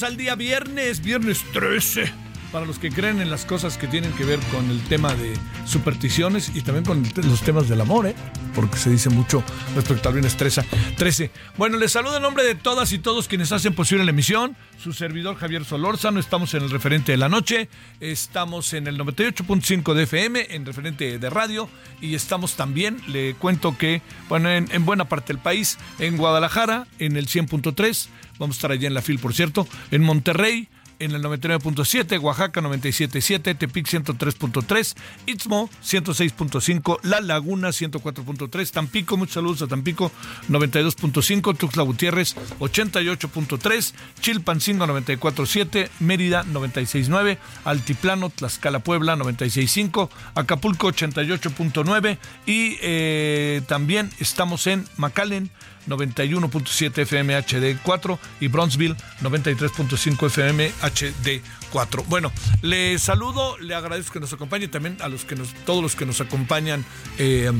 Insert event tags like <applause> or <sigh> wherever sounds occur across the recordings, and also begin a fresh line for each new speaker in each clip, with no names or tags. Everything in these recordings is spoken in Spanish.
Al día viernes, viernes 13. Para los que creen en las cosas que tienen que ver con el tema de supersticiones y también con los temas del amor, ¿eh? Porque se dice mucho respecto al viernes 13. 13. Bueno, les saludo en nombre de todas y todos quienes hacen posible la emisión. Su servidor Javier Solórzano. Estamos en el referente de la noche. Estamos en el 98.5 de FM, en referente de radio. Y estamos también, le cuento que, bueno, en, en buena parte del país, en Guadalajara, en el 100.3. Vamos a estar allá en la FIL, por cierto. En Monterrey, en el 99.7, Oaxaca 97.7, Tepic 103.3, Istmo 106.5, La Laguna 104.3, Tampico, muchos saludos a Tampico 92.5, Tuxtla Gutiérrez 88.3, Chilpancingo 94.7, Mérida 96.9, Altiplano, Tlaxcala Puebla 96.5, Acapulco 88.9 y eh, también estamos en McAllen 91.7 FM HD4 y Bronzeville 93.5 FM HD4. Bueno, le saludo, le agradezco que nos acompañe también a los que nos, todos los que nos acompañan eh,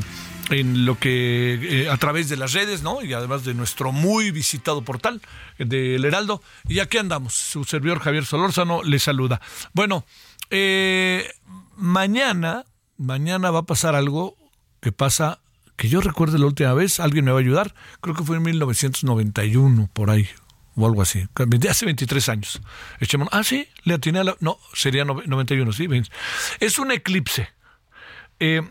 en lo que eh, a través de las redes, ¿no? Y además de nuestro muy visitado portal del Heraldo. Y aquí andamos, su servidor Javier Solórzano le saluda. Bueno, eh, mañana, mañana va a pasar algo que pasa que yo recuerde la última vez, alguien me va a ayudar, creo que fue en 1991, por ahí, o algo así, hace 23 años. Echemos, ah, sí, le atiné a la, no, sería 91, sí, es un eclipse. Eh,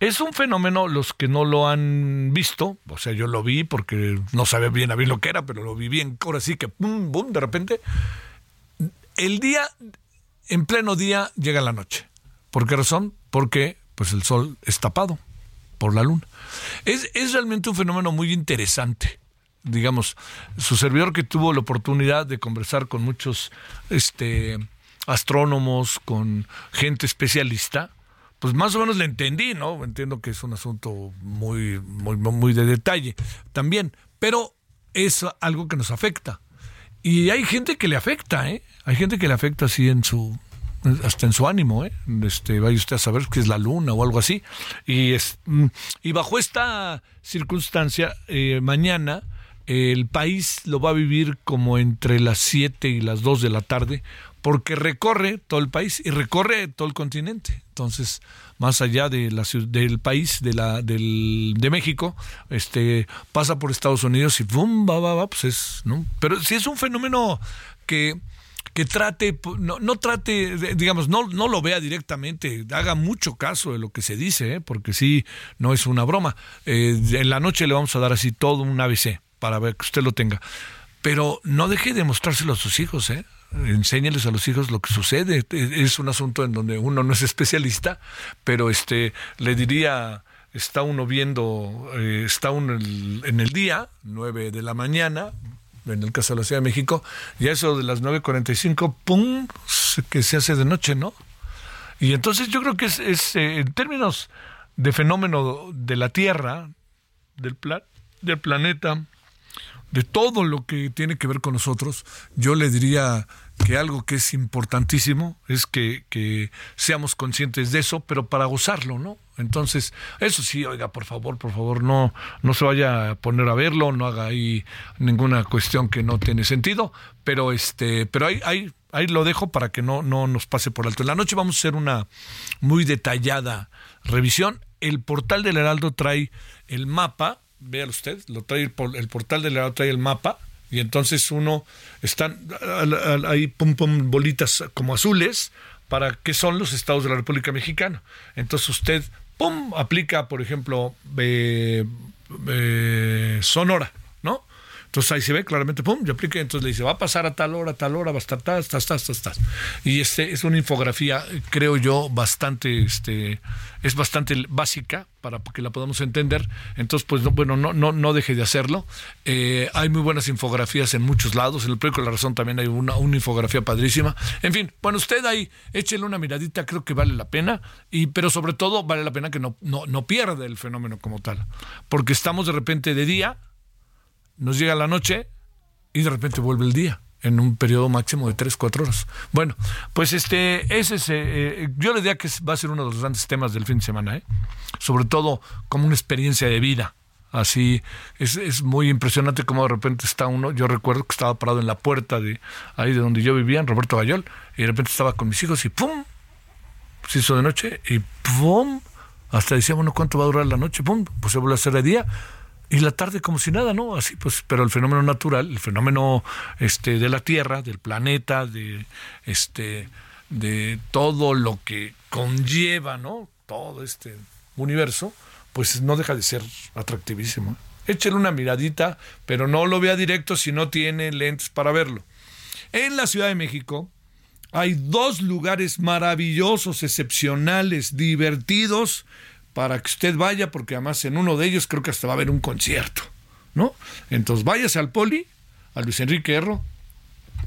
es un fenómeno, los que no lo han visto, o sea, yo lo vi porque no sabía bien a bien lo que era, pero lo vi bien, ahora sí que, pum, boom, de repente, el día, en pleno día, llega la noche. ¿Por qué razón? Porque pues el sol es tapado por la luna. Es, es realmente un fenómeno muy interesante. Digamos, su servidor que tuvo la oportunidad de conversar con muchos este, astrónomos, con gente especialista, pues más o menos le entendí, ¿no? Entiendo que es un asunto muy, muy, muy de detalle también, pero es algo que nos afecta. Y hay gente que le afecta, ¿eh? Hay gente que le afecta así en su, hasta en su ánimo, ¿eh? Este, vaya usted a saber que es la luna o algo así. Y, es, y bajo esta circunstancia, eh, mañana el país lo va a vivir como entre las 7 y las 2 de la tarde, porque recorre todo el país y recorre todo el continente. Entonces, más allá de la, del país, de, la, del, de México, este, pasa por Estados Unidos y ¡bum! Va, va, va, pues es, ¿no? Pero si es un fenómeno que que trate, no, no trate, digamos, no, no lo vea directamente, haga mucho caso de lo que se dice, ¿eh? porque sí, no es una broma. Eh, en la noche le vamos a dar así todo un ABC para ver que usted lo tenga. Pero no deje de mostrárselo a sus hijos, ¿eh? a los hijos lo que sucede. Es un asunto en donde uno no es especialista, pero este le diría, está uno viendo, eh, está uno en el día, 9 de la mañana, en el caso de la Ciudad de México, y eso de las 9.45, ¡pum!, que se hace de noche, ¿no? Y entonces yo creo que es, es eh, en términos de fenómeno de la Tierra, del plan, del planeta, de todo lo que tiene que ver con nosotros, yo le diría que algo que es importantísimo es que, que, seamos conscientes de eso, pero para gozarlo, ¿no? Entonces, eso sí, oiga, por favor, por favor, no, no se vaya a poner a verlo, no haga ahí ninguna cuestión que no tiene sentido, pero este, pero ahí, ahí, ahí lo dejo para que no, no nos pase por alto. En la noche vamos a hacer una muy detallada revisión. El portal del Heraldo trae el mapa, véalo usted, lo trae el, el portal del Heraldo trae el mapa y entonces uno están ahí pum pum bolitas como azules para qué son los estados de la República Mexicana. Entonces usted pum aplica, por ejemplo, eh, eh, Sonora, ¿no? Entonces ahí se ve claramente, pum, yo apliqué, entonces le dice, va a pasar a tal hora, tal hora, va a estar tal, tal, tal, tal. Y este es una infografía, creo yo, bastante, este, es bastante básica para que la podamos entender. Entonces, pues bueno, no, no, no deje de hacerlo. Eh, hay muy buenas infografías en muchos lados. En el periódico La Razón también hay una, una infografía padrísima. En fin, bueno, usted ahí échele una miradita, creo que vale la pena. Y, pero sobre todo vale la pena que no, no, no pierda el fenómeno como tal. Porque estamos de repente de día nos llega la noche y de repente vuelve el día en un periodo máximo de 3, 4 horas. Bueno, pues este, ese es, eh, yo le diría que va a ser uno de los grandes temas del fin de semana, ¿eh? sobre todo como una experiencia de vida. Así es, es muy impresionante como de repente está uno. Yo recuerdo que estaba parado en la puerta de ahí de donde yo vivía, en Roberto Gayol, y de repente estaba con mis hijos y ¡pum! Se hizo de noche y ¡pum! Hasta decía, bueno, ¿cuánto va a durar la noche? ¡Pum! Pues se vuelve a hacer de día y la tarde como si nada, ¿no? Así pues, pero el fenómeno natural, el fenómeno este de la Tierra, del planeta, de este de todo lo que conlleva, ¿no? Todo este universo, pues no deja de ser atractivísimo. Échele una miradita, pero no lo vea directo si no tiene lentes para verlo. En la Ciudad de México hay dos lugares maravillosos, excepcionales, divertidos, para que usted vaya, porque además en uno de ellos creo que hasta va a haber un concierto, ¿no? Entonces váyase al Poli, a Luis Enrique Erro,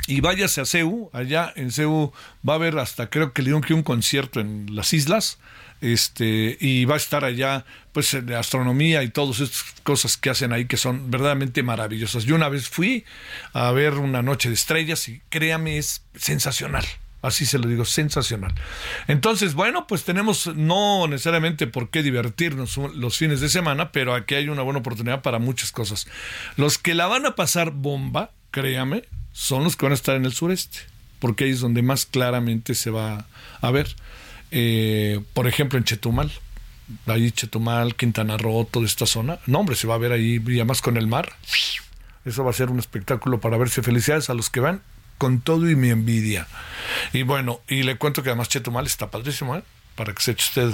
y váyase a CEU, allá en CEU va a haber hasta creo que le dieron que un concierto en las islas, este, y va a estar allá, pues, de astronomía y todas estas cosas que hacen ahí que son verdaderamente maravillosas. Yo una vez fui a ver una noche de estrellas y créame, es sensacional. Así se lo digo, sensacional. Entonces, bueno, pues tenemos no necesariamente por qué divertirnos los fines de semana, pero aquí hay una buena oportunidad para muchas cosas. Los que la van a pasar bomba, créame, son los que van a estar en el sureste, porque ahí es donde más claramente se va a ver. Eh, por ejemplo, en Chetumal, ahí Chetumal, Quintana Roo, toda esta zona. No, hombre, se va a ver ahí, y además con el mar. Eso va a ser un espectáculo para verse. Felicidades a los que van con todo y mi envidia. Y bueno, y le cuento que además Chetumal está padrísimo, ¿eh? para que se eche usted,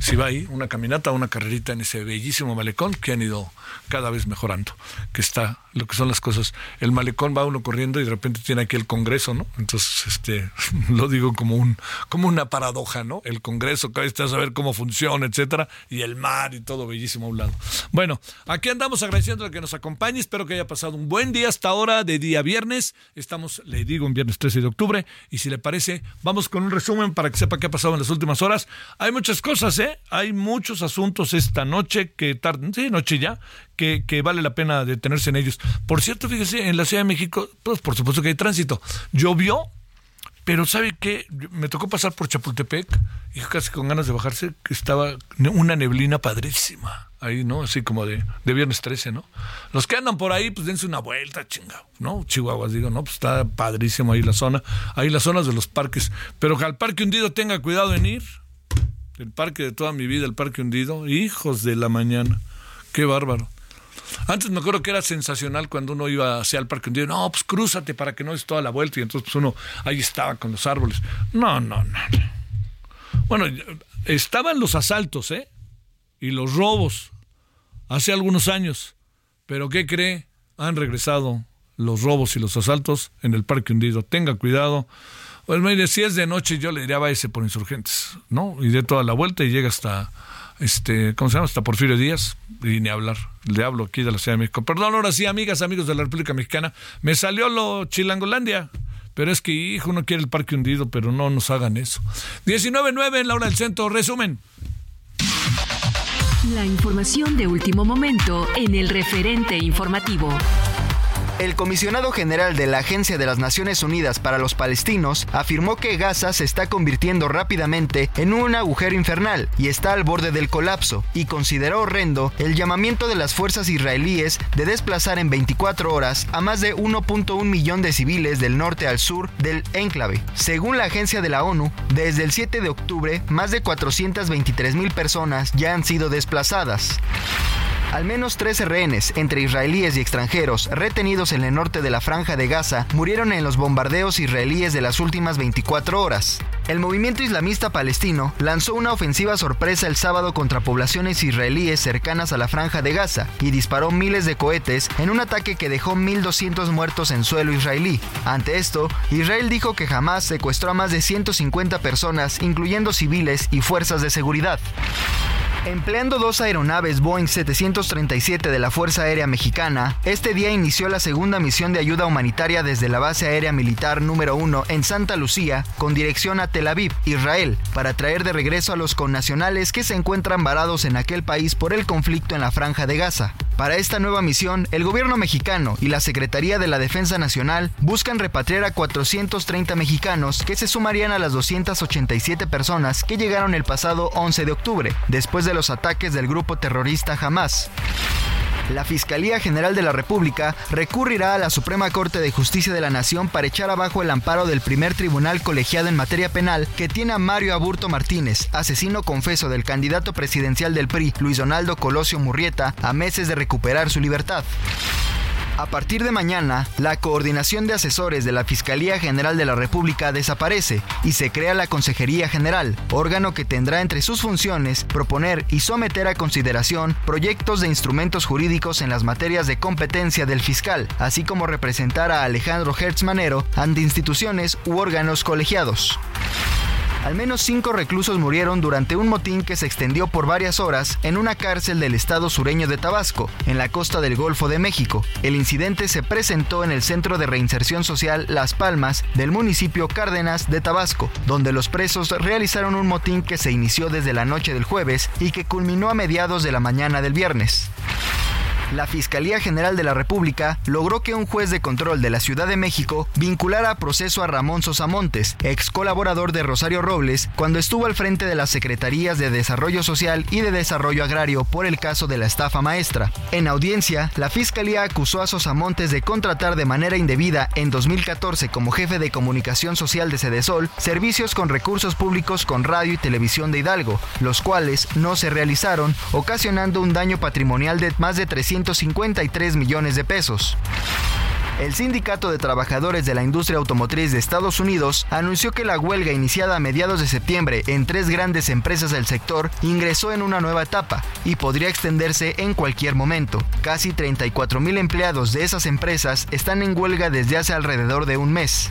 si va ahí, una caminata, una carrerita en ese bellísimo malecón que han ido cada vez mejorando, que está lo que son las cosas. El malecón va uno corriendo y de repente tiene aquí el Congreso, ¿no? Entonces, este, <laughs> lo digo como un, como una paradoja, ¿no? El Congreso, que está a saber cómo funciona, etcétera, y el mar y todo bellísimo a un lado. Bueno, aquí andamos agradeciendo a que nos acompañe, espero que haya pasado un buen día hasta ahora de día viernes. Estamos, le digo, en viernes 13 de octubre, y si le parece, vamos con un resumen para que sepa qué ha pasado en las últimas horas hay muchas cosas, ¿eh? Hay muchos asuntos esta noche que tardan, sí, noche ya, que, vale la pena detenerse en ellos. Por cierto, fíjese, en la Ciudad de México, pues por supuesto que hay tránsito. Llovió, pero ¿sabe qué? Me tocó pasar por Chapultepec y casi con ganas de bajarse, que estaba una neblina padrísima. Ahí, ¿no? Así como de, de viernes 13, ¿no? Los que andan por ahí, pues dense una vuelta, chingado, ¿no? Chihuahuas, digo, ¿no? Pues está padrísimo ahí la zona. Ahí las zonas de los parques. Pero que al parque hundido tenga cuidado en ir el parque de toda mi vida, el parque hundido, hijos de la mañana, qué bárbaro. Antes me acuerdo que era sensacional cuando uno iba hacia el parque hundido, no, pues crúzate para que no des toda la vuelta y entonces pues uno ahí estaba con los árboles. No, no, no. Bueno, estaban los asaltos, ¿eh? Y los robos hace algunos años, pero ¿qué cree? Han regresado los robos y los asaltos en el parque hundido. Tenga cuidado. Pues mire, si es de noche, yo le diría váyase por insurgentes, ¿no? Y de toda la vuelta y llega hasta, este, ¿cómo se llama? Hasta Porfirio Díaz, y ni hablar. Le hablo aquí de la Ciudad de México. Perdón, ahora sí, amigas, amigos de la República Mexicana, me salió lo Chilangolandia. Pero es que, hijo, uno quiere el parque hundido, pero no nos hagan eso. 19.9 en la hora del centro, resumen.
La información de último momento en el referente informativo.
El comisionado general de la Agencia de las Naciones Unidas para los Palestinos afirmó que Gaza se está convirtiendo rápidamente en un agujero infernal y está al borde del colapso, y consideró horrendo el llamamiento de las fuerzas israelíes de desplazar en 24 horas a más de 1.1 millón de civiles del norte al sur del enclave. Según la agencia de la ONU, desde el 7 de octubre, más de 423 mil personas ya han sido desplazadas. Al menos 13 rehenes, entre israelíes y extranjeros, retenidos en el norte de la franja de Gaza, murieron en los bombardeos israelíes de las últimas 24 horas. El movimiento islamista palestino lanzó una ofensiva sorpresa el sábado contra poblaciones israelíes cercanas a la franja de Gaza y disparó miles de cohetes en un ataque que dejó 1.200 muertos en suelo israelí. Ante esto, Israel dijo que jamás secuestró a más de 150 personas, incluyendo civiles y fuerzas de seguridad. Empleando dos aeronaves Boeing 737 de la Fuerza Aérea Mexicana, este día inició la segunda misión de ayuda humanitaria desde la base aérea militar número 1 en Santa Lucía, con dirección a Tel Aviv, Israel, para traer de regreso a los connacionales que se encuentran varados en aquel país por el conflicto en la franja de Gaza. Para esta nueva misión, el gobierno mexicano y la Secretaría de la Defensa Nacional buscan repatriar a 430 mexicanos que se sumarían a las 287 personas que llegaron el pasado 11 de octubre, después de los ataques del grupo terrorista Hamas. La Fiscalía General de la República recurrirá a la Suprema Corte de Justicia de la Nación para echar abajo el amparo del primer tribunal colegiado en materia penal que tiene a Mario Aburto Martínez, asesino confeso del candidato presidencial del PRI, Luis Donaldo Colosio Murrieta, a meses de recuperar su libertad. A partir de mañana, la Coordinación de Asesores de la Fiscalía General de la República desaparece y se crea la Consejería General, órgano que tendrá entre sus funciones proponer y someter a consideración proyectos de instrumentos jurídicos en las materias de competencia del fiscal, así como representar a Alejandro Hertz Manero ante instituciones u órganos colegiados. Al menos cinco reclusos murieron durante un motín que se extendió por varias horas en una cárcel del estado sureño de Tabasco, en la costa del Golfo de México. El incidente se presentó en el Centro de Reinserción Social Las Palmas del municipio Cárdenas de Tabasco, donde los presos realizaron un motín que se inició desde la noche del jueves y que culminó a mediados de la mañana del viernes la Fiscalía General de la República logró que un juez de control de la Ciudad de México vinculara a proceso a Ramón Sosamontes, ex colaborador de Rosario Robles, cuando estuvo al frente de las Secretarías de Desarrollo Social y de Desarrollo Agrario por el caso de la estafa maestra. En audiencia, la Fiscalía acusó a Sosamontes de contratar de manera indebida en 2014 como jefe de comunicación social de Cedesol servicios con recursos públicos con radio y televisión de Hidalgo, los cuales no se realizaron, ocasionando un daño patrimonial de más de 300 153 millones de pesos. El Sindicato de Trabajadores de la Industria Automotriz de Estados Unidos anunció que la huelga iniciada a mediados de septiembre en tres grandes empresas del sector ingresó en una nueva etapa y podría extenderse en cualquier momento. Casi 34 mil empleados de esas empresas están en huelga desde hace alrededor de un mes.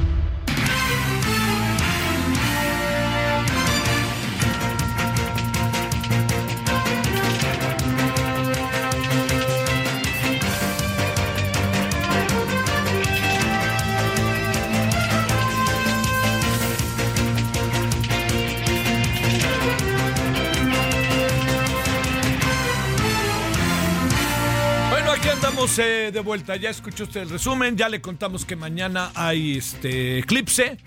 De vuelta. Ya escuchó usted el resumen. Ya le contamos que mañana hay este eclipse.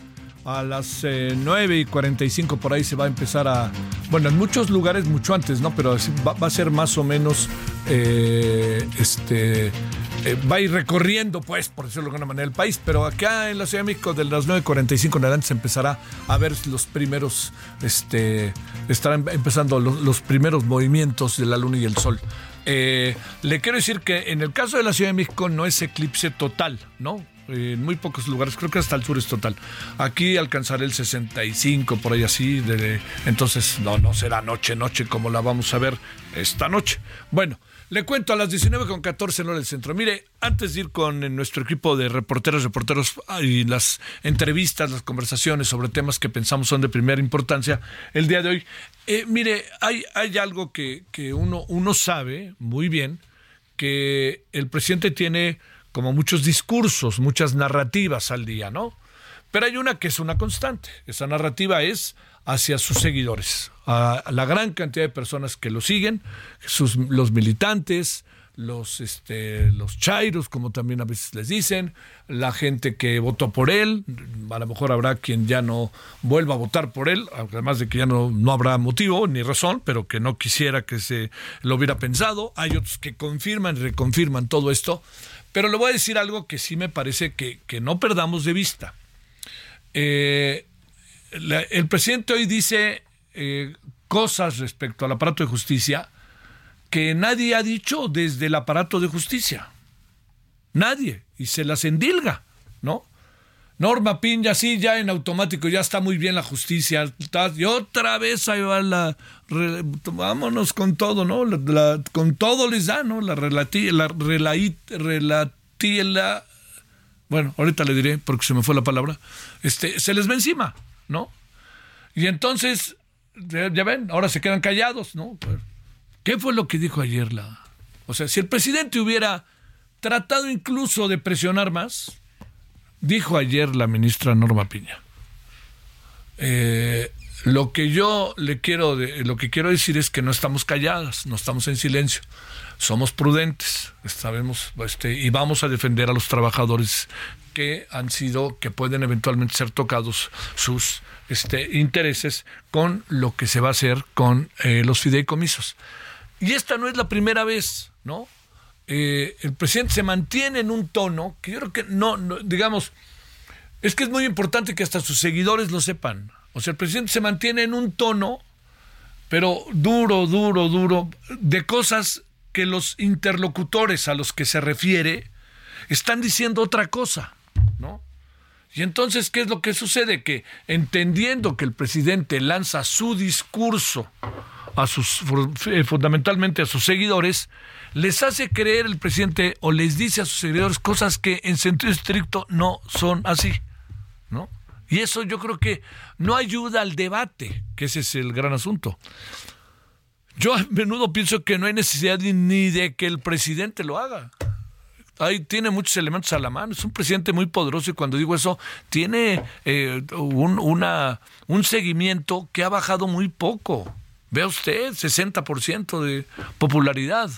A las 9 eh, y 45 por ahí se va a empezar a... Bueno, en muchos lugares mucho antes, ¿no? Pero va, a ser más o menos... Eh, este... Eh, va a ir recorriendo, pues, por decirlo de alguna manera, el país. Pero acá en la Ciudad de México, de las 9.45 en adelante, se empezará a ver los primeros, este, estarán empezando los, primeros movimientos de la luna y el sol. Eh, le quiero decir que en el caso de la Ciudad de México no es eclipse total, ¿no? en muy pocos lugares, creo que hasta el sur es total. Aquí alcanzaré el 65, por ahí así, entonces no, no será noche, noche como la vamos a ver esta noche. Bueno, le cuento a las 19 con 14 en hora del centro. Mire, antes de ir con nuestro equipo de reporteros, reporteros y las entrevistas, las conversaciones sobre temas que pensamos son de primera importancia, el día de hoy, eh, mire, hay, hay algo que, que uno, uno sabe muy bien, que el presidente tiene como muchos discursos, muchas narrativas al día, ¿no? Pero hay una que es una constante. Esa narrativa es hacia sus seguidores, a la gran cantidad de personas que lo siguen, sus, los militantes, los, este, los chairos, como también a veces les dicen, la gente que votó por él, a lo mejor habrá quien ya no vuelva a votar por él, además de que ya no, no habrá motivo ni razón, pero que no quisiera que se lo hubiera pensado, hay otros que confirman y reconfirman todo esto, pero le voy a decir algo que sí me parece que, que no perdamos de vista. Eh, el presidente hoy dice eh, cosas respecto al aparato de justicia que nadie ha dicho desde el aparato de justicia. Nadie. Y se las endilga, ¿no? Norma Piña, sí, ya en automático, ya está muy bien la justicia. Y otra vez ahí va la. vámonos con todo, ¿no? con todo les da, ¿no? La relativa. La relativa. Bueno, ahorita le diré porque se me fue la palabra. Este, se les ve encima, ¿no? Y entonces, ya ven, ahora se quedan callados, ¿no? ¿Qué fue lo que dijo ayer la... O sea, si el presidente hubiera tratado incluso de presionar más, dijo ayer la ministra Norma Piña. Eh, lo que yo le quiero, lo que quiero decir es que no estamos calladas, no estamos en silencio, somos prudentes, sabemos, este, y vamos a defender a los trabajadores que han sido, que pueden eventualmente ser tocados sus este, intereses con lo que se va a hacer con eh, los fideicomisos. Y esta no es la primera vez, ¿no? Eh, el presidente se mantiene en un tono que yo creo que no, digamos, es que es muy importante que hasta sus seguidores lo sepan. O sea, el presidente se mantiene en un tono, pero duro, duro, duro, de cosas que los interlocutores a los que se refiere están diciendo otra cosa, ¿no? Y entonces, ¿qué es lo que sucede? Que entendiendo que el presidente lanza su discurso a sus eh, fundamentalmente a sus seguidores, les hace creer el presidente o les dice a sus seguidores cosas que en sentido estricto no son así, ¿no? Y eso yo creo que no ayuda al debate, que ese es el gran asunto. Yo a menudo pienso que no hay necesidad ni de que el presidente lo haga. Ahí tiene muchos elementos a la mano. Es un presidente muy poderoso y cuando digo eso, tiene eh, un, un seguimiento que ha bajado muy poco. Vea usted, 60% de popularidad.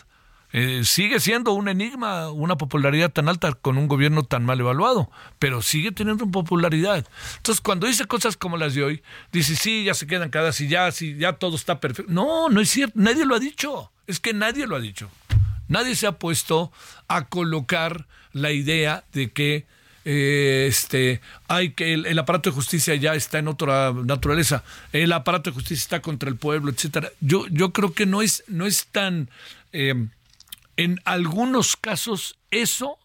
Eh, sigue siendo un enigma una popularidad tan alta con un gobierno tan mal evaluado, pero sigue teniendo popularidad. Entonces, cuando dice cosas como las de hoy, dice, sí, ya se quedan cada y ya, sí, ya todo está perfecto. No, no es cierto, nadie lo ha dicho, es que nadie lo ha dicho. Nadie se ha puesto a colocar la idea de que eh, este, hay que el, aparato de justicia ya está en otra naturaleza, el aparato de justicia está contra el pueblo, etcétera. Yo, yo creo que no es, no es tan, em, en algunos casos eso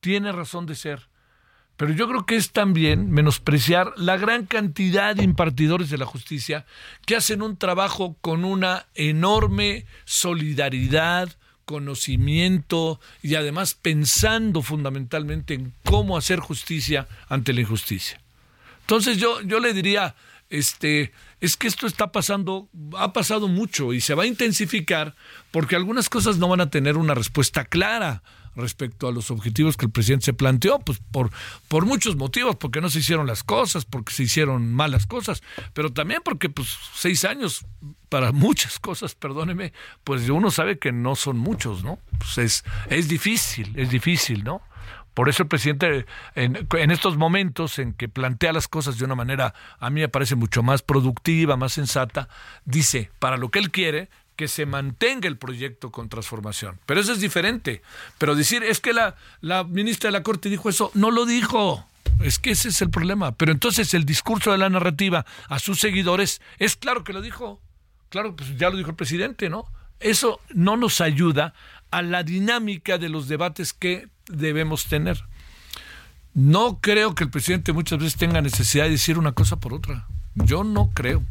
tiene razón de ser. Pero yo creo que es también menospreciar la gran cantidad de impartidores de la justicia que hacen un trabajo con una enorme solidaridad, conocimiento y además pensando fundamentalmente en cómo hacer justicia ante la injusticia. Entonces yo, yo le diría, este, es que esto está pasando, ha pasado mucho y se va a intensificar porque algunas cosas no van a tener una respuesta clara respecto a los objetivos que el presidente se planteó, pues por, por muchos motivos, porque no se hicieron las cosas, porque se hicieron malas cosas, pero también porque pues seis años para muchas cosas, perdóneme, pues uno sabe que no son muchos, ¿no? Pues es, es difícil, es difícil, ¿no? Por eso el presidente, en, en, estos momentos en que plantea las cosas de una manera, a mí me parece mucho más productiva, más sensata, dice, para lo que él quiere, que se mantenga el proyecto con transformación. Pero eso es diferente. Pero decir, es que la, la ministra de la Corte dijo eso, no lo dijo. Es que ese es el problema. Pero entonces el discurso de la narrativa a sus seguidores es claro que lo dijo. Claro, pues ya lo dijo el presidente, ¿no? Eso no nos ayuda a la dinámica de los debates que debemos tener. No creo que el presidente muchas veces tenga necesidad de decir una cosa por otra. Yo no creo.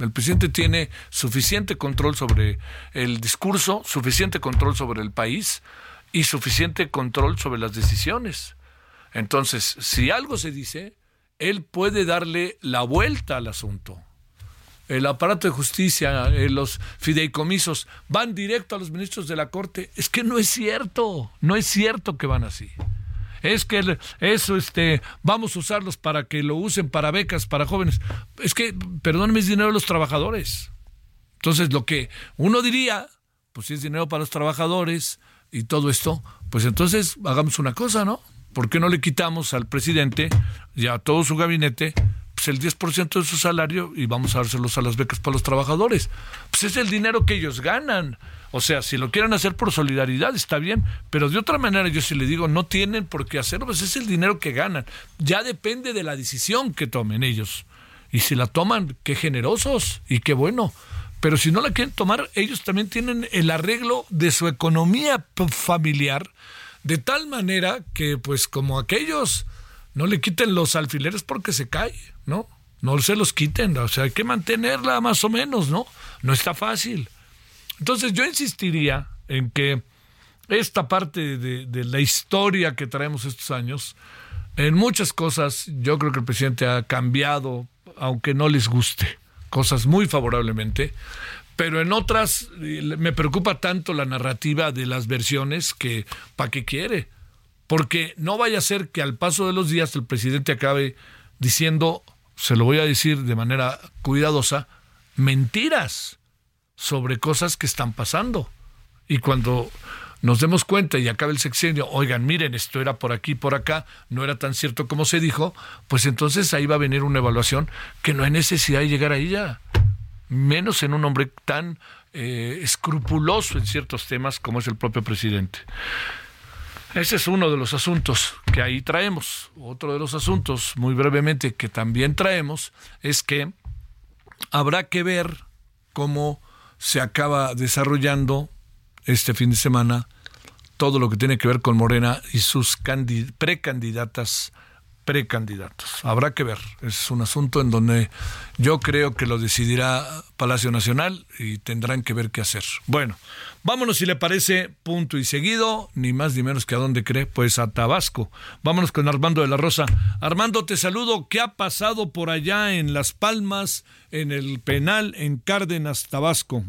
El presidente tiene suficiente control sobre el discurso, suficiente control sobre el país y suficiente control sobre las decisiones. Entonces, si algo se dice, él puede darle la vuelta al asunto. el aparato de justicia, eh, los fideicomisos, van directo a los ministros de la Corte. Es que no es cierto, no es cierto que van así. Es que eso, este, vamos a usarlos para que lo usen para becas para jóvenes. Es que, perdónenme, es dinero de los trabajadores. Entonces, lo que uno diría, pues si es dinero para los trabajadores y todo esto, pues entonces hagamos una cosa, ¿no? ¿Por qué no le quitamos al presidente y a todo su gabinete pues el 10% de su salario y vamos a dárselos a las becas para los trabajadores? Pues es el dinero que ellos ganan. O sea, si lo quieren hacer por solidaridad, está bien, pero de otra manera yo sí le digo, no tienen por qué hacerlo, pues es el dinero que ganan. Ya depende de la decisión que tomen ellos. Y si la toman, qué generosos y qué bueno. Pero si no la quieren tomar, ellos también tienen el arreglo de su economía familiar de tal manera que, pues, como aquellos no le quiten los alfileres porque se cae, ¿no? No se los quiten, o sea, hay que mantenerla más o menos, ¿no? No está fácil. Entonces yo insistiría en que esta parte de, la historia que traemos estos años, en muchas cosas yo creo que el presidente ha cambiado, aunque no les guste, cosas muy favorablemente, pero en otras me preocupa tanto la narrativa de las versiones que ¿para qué quiere? Porque no vaya a ser que al paso de los días el presidente acabe diciendo, se lo voy a decir de manera cuidadosa, mentiras sobre cosas que están pasando. Y cuando nos demos cuenta y acabe el sexenio, oigan, miren, esto era por aquí, por acá, no era tan cierto como se dijo, pues entonces ahí va a venir una evaluación que no hay necesidad de llegar a ella menos en un hombre tan eh, escrupuloso en ciertos temas como es el propio presidente. Ese es uno de los asuntos que ahí traemos. Otro de los asuntos, muy brevemente, que también traemos, es que habrá que ver cómo se acaba desarrollando este fin de semana todo lo que tiene que ver con Morena y sus precandidatas precandidatos. Habrá que ver. Es un asunto en donde yo creo que lo decidirá Palacio Nacional y tendrán que ver qué hacer. Bueno, vámonos si le parece, punto y seguido, ni más ni menos que a dónde cree, pues a Tabasco. Vámonos con Armando de la Rosa. Armando, te saludo. ¿Qué ha pasado por allá en Las Palmas, en el penal en Cárdenas, Tabasco?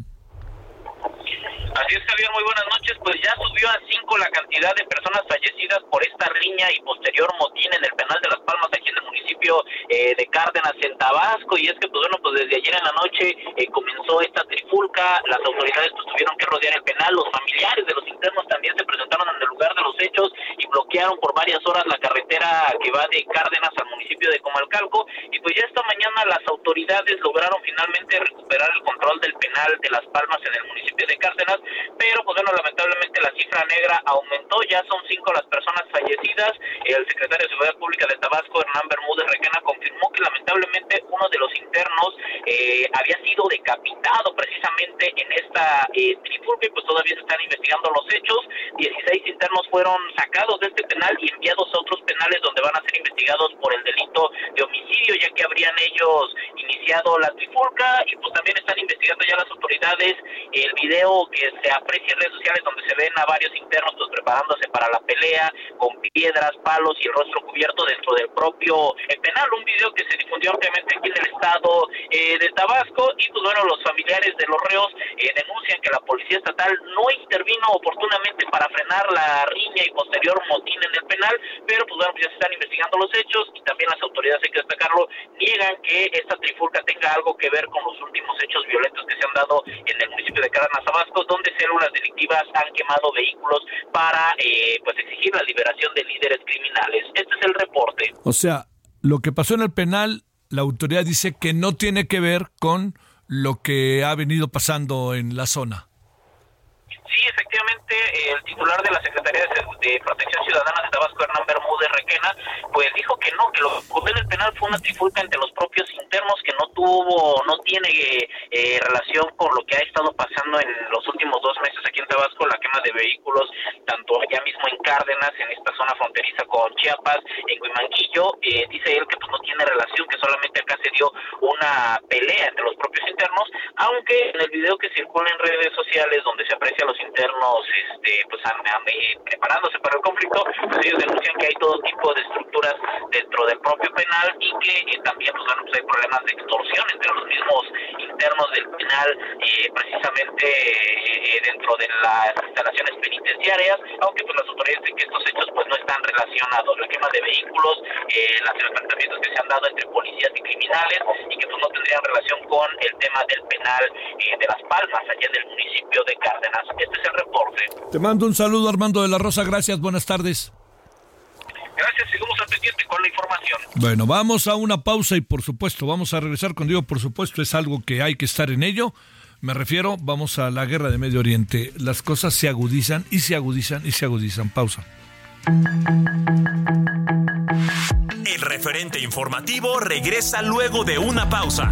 Es, Javier, muy buenas noches. Pues ya subió a cinco la cantidad de personas fallecidas por esta riña y posterior motín en el penal de Las Palmas, aquí en el municipio eh, de Cárdenas, en Tabasco. Y es que, pues bueno, pues desde ayer en la noche eh, comenzó esta trifulca. Las autoridades pues tuvieron que rodear el penal. Los familiares de los internos también se presentaron en el lugar de los hechos y bloquearon por varias horas la carretera que va de Cárdenas al municipio de Comalcalco. Y pues ya esta mañana las autoridades lograron finalmente recuperar el control del penal de Las Palmas en el municipio de Cárdenas pero pues bueno, lamentablemente la cifra negra aumentó, ya son cinco las personas fallecidas. El secretario de Seguridad Pública de Tabasco, Hernán Bermúdez Requena, confirmó que lamentablemente uno de los internos eh, había sido decapitado precisamente en esta eh, trifulca y pues todavía se están investigando los hechos. 16 internos fueron sacados de este penal y enviados a otros penales donde van a ser investigados por el delito de homicidio, ya que habrían ellos iniciado la trifulca y pues también están investigando ya las autoridades el video que se aprecia en redes sociales donde se ven a varios internos pues, preparándose para la pelea con piedras, palos y el rostro cubierto dentro del propio penal, un video que se difundió ampliamente aquí en el estado eh, de Tabasco. Y pues bueno, los familiares de los reos eh, denuncian que la policía estatal no intervino oportunamente para frenar la riña y posterior motín en el penal, pero pues bueno, ya se están investigando los hechos y también las autoridades, hay que destacarlo, niegan que esta trifulca tenga algo que ver con los últimos hechos violentos que se han dado en el municipio de Caranas Tabasco, donde células delictivas han quemado vehículos para eh, pues exigir la liberación de líderes criminales. Este es el reporte.
O sea, lo que pasó en el penal, la autoridad dice que no tiene que ver con lo que ha venido pasando en la zona.
Sí, efectivamente, el titular de la Secretaría de Protección Ciudadana de Tabasco, Hernán Bermúdez Requena, pues dijo que no, que lo que ocurrió el penal fue una trifulca entre los propios internos que no tuvo, no tiene eh, relación con lo que ha estado pasando en los últimos dos meses aquí en Tabasco, la quema de vehículos, tanto allá mismo en Cárdenas, en esta zona fronteriza con Chiapas, en Guimanguillo, eh, dice él que pues no tiene relación, que solamente acá se dio una pelea entre los propios internos, aunque en el video que circula en redes sociales donde se aprecia los internos este pues preparándose para el conflicto pues ellos denuncian que hay todo tipo de estructuras dentro del propio penal y que eh, también pues, bueno, pues hay problemas de extorsión entre los mismos internos del penal, eh, precisamente eh, dentro de las instalaciones penitenciarias, aunque pues las autoridades dicen que estos hechos pues no están relacionados. El quema de vehículos, eh, los enfrentamientos que se han dado entre policías y criminales y que pues no tendrían relación con el tema del penal de Las Palmas, allá en el municipio de Cárdenas. Es el reporte.
Te mando un saludo Armando de la Rosa, gracias, buenas tardes.
Gracias, seguimos al pendiente con la información.
Bueno, vamos a una pausa y por supuesto vamos a regresar con Diego, por supuesto es algo que hay que estar en ello. Me refiero, vamos a la guerra de Medio Oriente. Las cosas se agudizan y se agudizan y se agudizan. Pausa.
El referente informativo regresa luego de una pausa.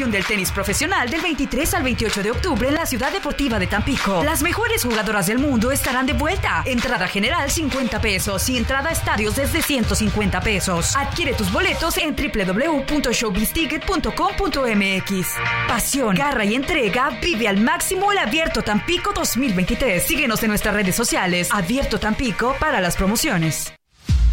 Del tenis profesional del 23 al 28 de octubre en la Ciudad Deportiva de Tampico. Las mejores jugadoras del mundo estarán de vuelta. Entrada general 50 pesos y entrada a estadios desde 150 pesos. Adquiere tus boletos en www.showbizticket.com.mx. Pasión, garra y entrega vive al máximo el Abierto Tampico 2023. Síguenos en nuestras redes sociales. Abierto Tampico para las promociones.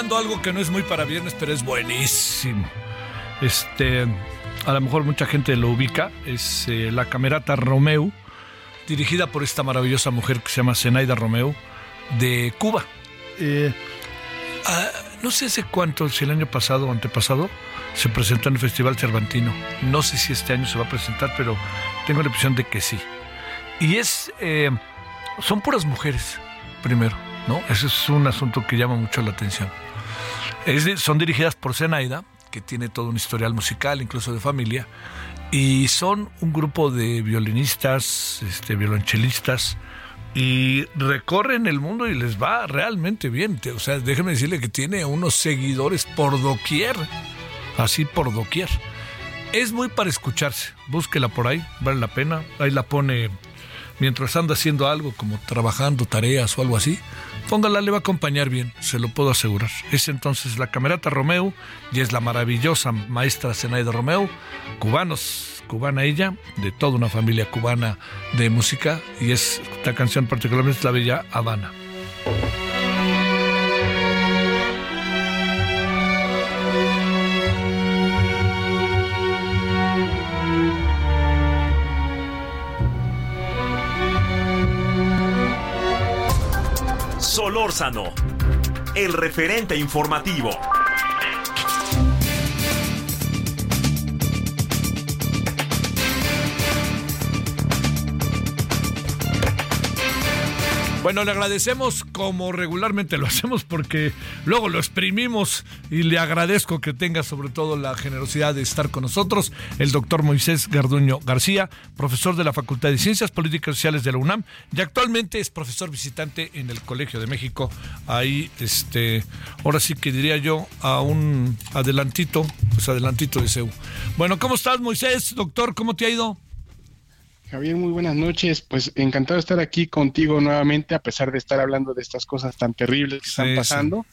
Algo que no es muy para viernes, pero es buenísimo. Este, a lo mejor mucha gente lo ubica, es eh, la camerata Romeo, dirigida por esta maravillosa mujer que se llama Zenaida Romeo, de Cuba. Eh, ah, no sé hace cuánto, si el año pasado o antepasado, se presentó en el Festival Cervantino. No sé si este año se va a presentar, pero tengo la impresión de que sí. Y es, eh, son puras mujeres, primero, ¿no? Ese es un asunto que llama mucho la atención. Son dirigidas por Zenaida, que tiene todo un historial musical, incluso de familia, y son un grupo de violinistas, este, violonchelistas, y recorren el mundo y les va realmente bien. O sea, déjeme decirle que tiene unos seguidores por doquier, así por doquier. Es muy para escucharse, búsquela por ahí, vale la pena. Ahí la pone mientras anda haciendo algo, como trabajando tareas o algo así. Póngala, le va a acompañar bien, se lo puedo asegurar. Es entonces la Camerata Romeo y es la maravillosa maestra Zenaida Romeo, cubanos, cubana ella, de toda una familia cubana de música, y es esta canción particularmente es la bella Habana.
El referente informativo.
Bueno, le agradecemos como regularmente lo <laughs> hacemos porque luego lo exprimimos y le agradezco que tenga sobre todo la generosidad de estar con nosotros el doctor Moisés Garduño García, profesor de la Facultad de Ciencias Políticas y Sociales de la UNAM y actualmente es profesor visitante en el Colegio de México. Ahí, este, ahora sí que diría yo a un adelantito, pues adelantito de CEU. Bueno, ¿cómo estás Moisés, doctor? ¿Cómo te ha ido?
Javier, muy buenas noches. Pues encantado de estar aquí contigo nuevamente, a pesar de estar hablando de estas cosas tan terribles que están pasando.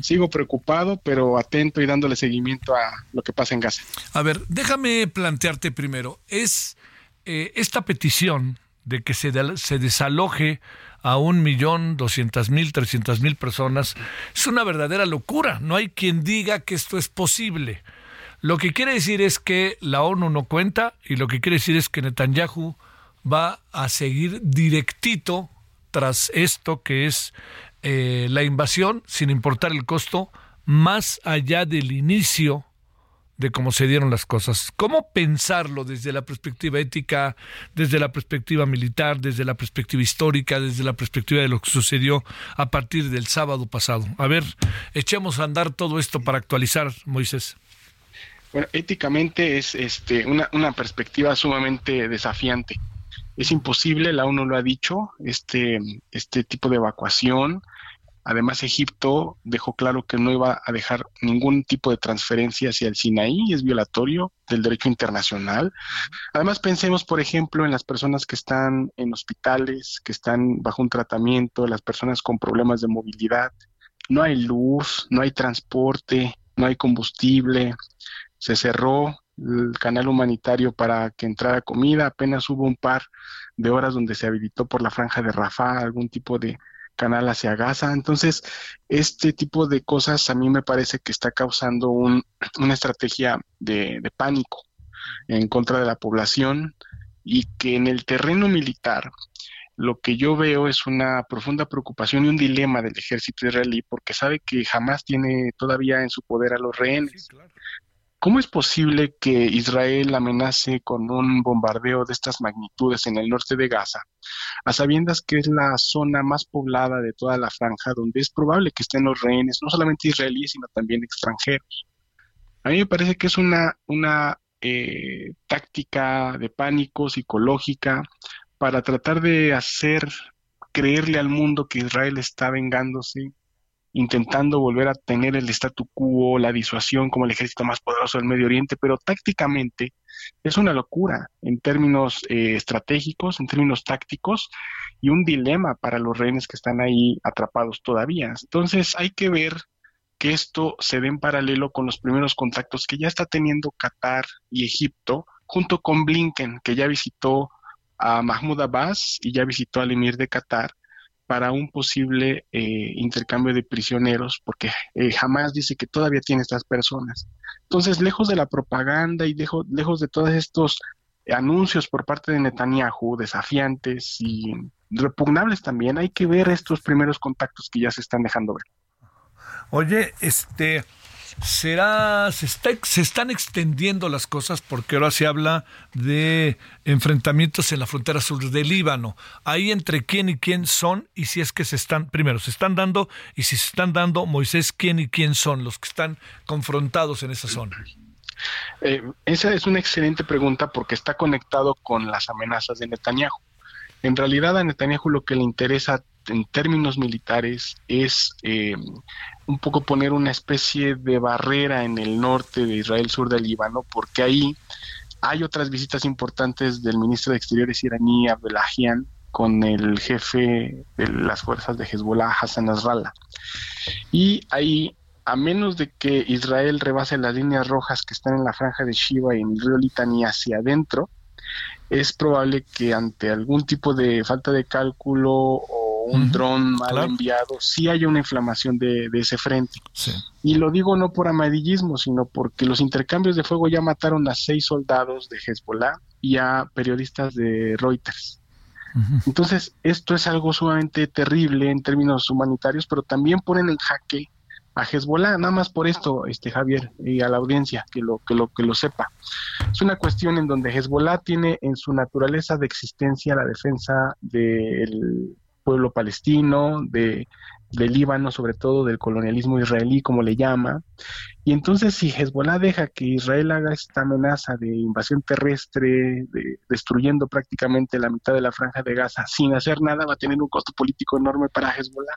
Sigo preocupado, pero atento y dándole seguimiento a lo que pasa en Gaza.
A ver, déjame plantearte primero, es eh, esta petición de que se, se desaloje a un millón doscientas mil, trescientas mil personas, es una verdadera locura. No hay quien diga que esto es posible. Lo que quiere decir es que la ONU no cuenta y lo que quiere decir es que Netanyahu va a seguir directito tras esto que es eh, la invasión, sin importar el costo, más allá del inicio de cómo se dieron las cosas. ¿Cómo pensarlo desde la perspectiva ética, desde la perspectiva militar, desde la perspectiva histórica, desde la perspectiva de lo que sucedió a partir del sábado pasado? A ver, echemos a andar todo esto para actualizar, Moisés.
Bueno, éticamente es este, una, una perspectiva sumamente desafiante. Es imposible, la ONU lo ha dicho, este, este tipo de evacuación. Además, Egipto dejó claro que no iba a dejar ningún tipo de transferencia hacia el Sinaí, es violatorio del derecho internacional. Además, pensemos, por ejemplo, en las personas que están en hospitales, que están bajo un tratamiento, las personas con problemas de movilidad. No hay luz, no hay transporte, no hay combustible, se cerró el canal humanitario para que entrara comida, apenas hubo un par de horas donde se habilitó por la franja de Rafah algún tipo de canal hacia Gaza. Entonces, este tipo de cosas a mí me parece que está causando un, <clears throat> una estrategia de, de pánico en contra de la población y que en el terreno militar lo que yo veo es una profunda preocupación y un dilema del ejército israelí porque sabe que jamás tiene todavía en su poder a los rehenes. ¿Cómo es posible que Israel amenace con un bombardeo de estas magnitudes en el norte de Gaza, a sabiendas que es la zona más poblada de toda la franja, donde es probable que estén los rehenes, no solamente israelíes, sino también extranjeros? A mí me parece que es una, una eh, táctica de pánico psicológica para tratar de hacer creerle al mundo que Israel está vengándose intentando volver a tener el statu quo, la disuasión como el ejército más poderoso del Medio Oriente, pero tácticamente es una locura en términos eh, estratégicos, en términos tácticos y un dilema para los rehenes que están ahí atrapados todavía. Entonces hay que ver que esto se dé en paralelo con los primeros contactos que ya está teniendo Qatar y Egipto, junto con Blinken, que ya visitó a Mahmoud Abbas y ya visitó al emir de Qatar, para un posible eh, intercambio de prisioneros, porque eh, jamás dice que todavía tiene estas personas. Entonces, lejos de la propaganda y lejos, lejos de todos estos anuncios por parte de Netanyahu, desafiantes y repugnables también, hay que ver estos primeros contactos que ya se están dejando ver.
Oye, este, será se, se están extendiendo las cosas porque ahora se habla de enfrentamientos en la frontera sur del Líbano. Ahí entre quién y quién son y si es que se están, primero, se están dando y si se están dando, Moisés, quién y quién son los que están confrontados en esa zona.
Eh, esa es una excelente pregunta porque está conectado con las amenazas de Netanyahu. En realidad a Netanyahu lo que le interesa en términos militares es eh, un poco poner una especie de barrera en el norte de Israel, sur del Líbano, porque ahí hay otras visitas importantes del ministro de Exteriores iraní, Abdelahian, con el jefe de las fuerzas de Hezbollah, Hassan Nasrallah. Y ahí, a menos de que Israel rebase las líneas rojas que están en la franja de Shiva y en el río Litani hacia adentro, es probable que ante algún tipo de falta de cálculo o un dron mal enviado, sí hay una inflamación de, ese frente. Y lo digo no por amadillismo, sino porque los intercambios de fuego ya mataron a seis soldados de Hezbollah y a periodistas de Reuters. Entonces, esto es algo sumamente terrible en términos humanitarios, pero también ponen en jaque a Hezbollah, nada más por esto, este Javier, y a la audiencia que lo que lo que lo sepa. Es una cuestión en donde Hezbollah tiene en su naturaleza de existencia la defensa del pueblo palestino, de del Líbano, sobre todo del colonialismo israelí, como le llama. Y entonces si Hezbollah deja que Israel haga esta amenaza de invasión terrestre, de, destruyendo prácticamente la mitad de la franja de Gaza sin hacer nada, va a tener un costo político enorme para Hezbollah.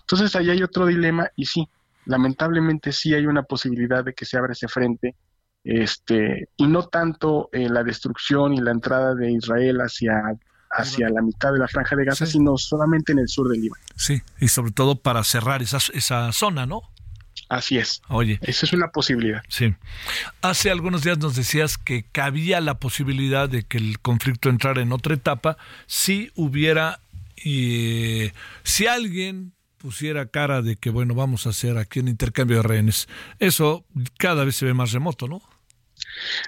Entonces ahí hay otro dilema y sí, lamentablemente sí hay una posibilidad de que se abra ese frente. Este, y no tanto eh, la destrucción y la entrada de Israel hacia hacia la mitad de la franja de Gaza, sino solamente en el sur del Líbano.
Sí, y sobre todo para cerrar esa, esa zona, ¿no?
Así es.
Oye.
Esa es una posibilidad.
Sí. Hace algunos días nos decías que cabía la posibilidad de que el conflicto entrara en otra etapa si hubiera, y si alguien pusiera cara de que, bueno, vamos a hacer aquí un intercambio de rehenes. Eso cada vez se ve más remoto, ¿no?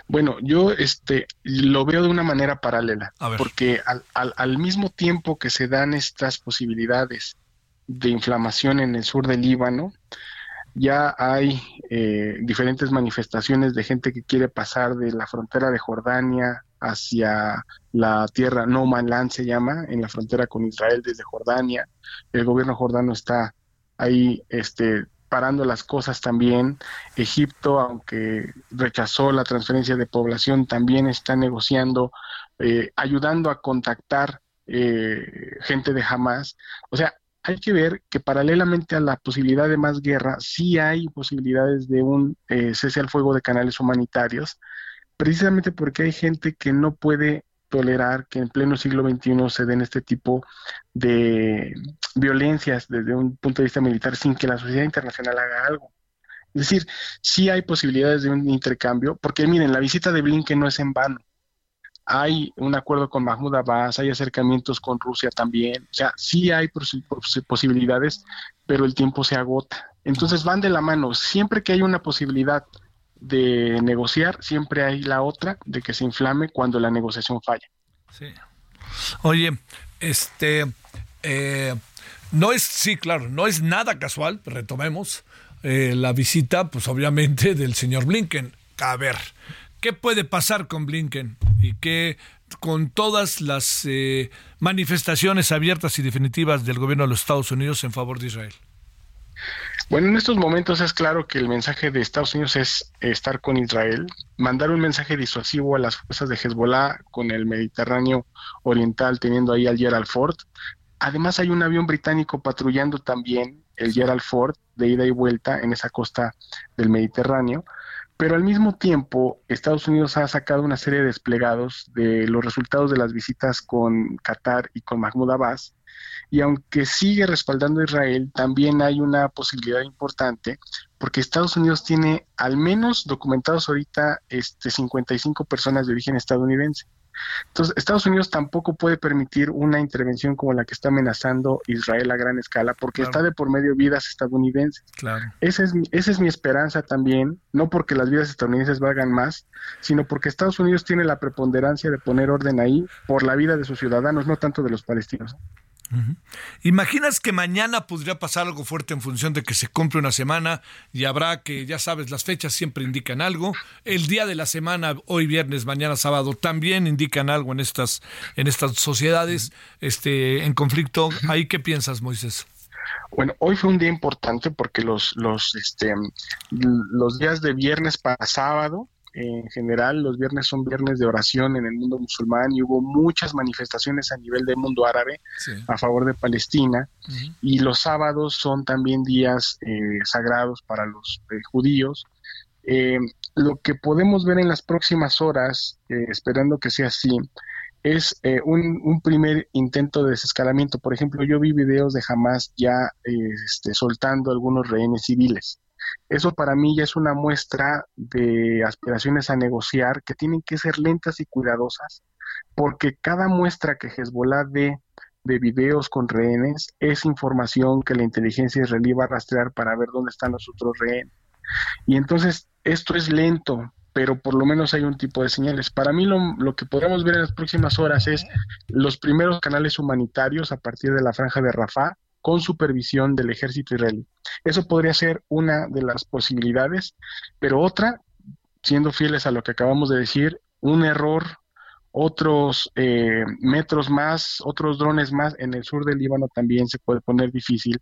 Bueno, yo este lo veo de una manera paralela, porque al, al, al, mismo tiempo que se dan estas posibilidades de inflamación en el sur del Líbano, ya hay eh, diferentes manifestaciones de gente que quiere pasar de la frontera de Jordania hacia la tierra No Man Land se llama, en la frontera con Israel desde Jordania. El gobierno jordano está ahí este parando las cosas también. Egipto, aunque rechazó la transferencia de población, también está negociando, eh, ayudando a contactar eh, gente de Hamas. O sea, hay que ver que paralelamente a la posibilidad de más guerra, sí hay posibilidades de un eh, cese al fuego de canales humanitarios, precisamente porque hay gente que no puede tolerar que en pleno siglo XXI se den este tipo de violencias desde un punto de vista militar sin que la sociedad internacional haga algo. Es decir, sí hay posibilidades de un intercambio, porque miren, la visita de Blinken no es en vano. Hay un acuerdo con Mahmoud Abbas, hay acercamientos con Rusia también, o sea, sí hay posibilidades, pero el tiempo se agota. Entonces van de la mano. Siempre que hay una posibilidad de negociar, siempre hay la otra de que se inflame cuando la negociación falla.
Sí. Oye, este, eh, no es, sí, claro, no es nada casual, retomemos eh, la visita, pues obviamente, <laughs> del señor Blinken. A ver, ¿qué puede pasar con Blinken? Y qué con todas las eh, manifestaciones abiertas y definitivas del gobierno de los Estados Unidos en favor de Israel.
Bueno, en estos momentos es claro que el mensaje de Estados Unidos es estar con Israel, mandar un mensaje disuasivo a las fuerzas de Hezbollah con el Mediterráneo Oriental, teniendo ahí al Gerald Ford. Además hay un avión británico patrullando también el Gerald Ford de ida y vuelta en esa costa del Mediterráneo. Pero al mismo tiempo, Estados Unidos ha sacado una serie de desplegados de los resultados de las visitas con Qatar y con Mahmoud Abbas, y aunque sigue respaldando a Israel, también hay una posibilidad importante porque Estados Unidos tiene al menos documentados ahorita este 55 personas de origen estadounidense. Entonces, Estados Unidos tampoco puede permitir una intervención como la que está amenazando Israel a gran escala, porque está de por medio vidas estadounidenses.
Claro.
Esa es, mi, esa es mi esperanza también, no porque las vidas estadounidenses valgan más, sino porque Estados Unidos tiene la preponderancia de poner orden ahí por la vida de sus ciudadanos, no tanto de los palestinos.
¿Imaginas que mañana podría pasar algo fuerte en función de que se cumple una semana y habrá que, ya sabes, las fechas siempre indican algo? El día de la semana, hoy viernes, mañana sábado, también indican algo en estas, en estas sociedades este, en conflicto. ¿Ahí qué piensas, Moisés?
Bueno, hoy fue un día importante porque los, los, este, los días de viernes para sábado en general los viernes son viernes de oración en el mundo musulmán y hubo muchas manifestaciones a nivel del mundo árabe a favor de Palestina y los sábados son también días eh, sagrados para los eh, judíos. Eh, lo que podemos ver en las próximas horas, esperando que sea así, es un, un, primer intento de desescalamiento. Por ejemplo, yo vi videos de Hamas ya este, soltando algunos rehenes civiles. Eso para mí ya es una muestra de aspiraciones a negociar que tienen que ser lentas y cuidadosas, porque cada muestra que Hezbollah dé de videos con rehenes es información que la inteligencia israelí va a rastrear para ver dónde están los otros rehenes. Y entonces esto es lento, pero por lo menos hay un tipo de señales. Para mí lo, lo, que podremos ver en las próximas horas es los primeros canales humanitarios a partir de la franja de Rafah con supervisión del ejército israelí. Eso podría ser una de las posibilidades, pero otra, siendo fieles a lo que acabamos de decir, un error, otros eh, metros más, otros drones más en el sur del Líbano también se puede poner difícil,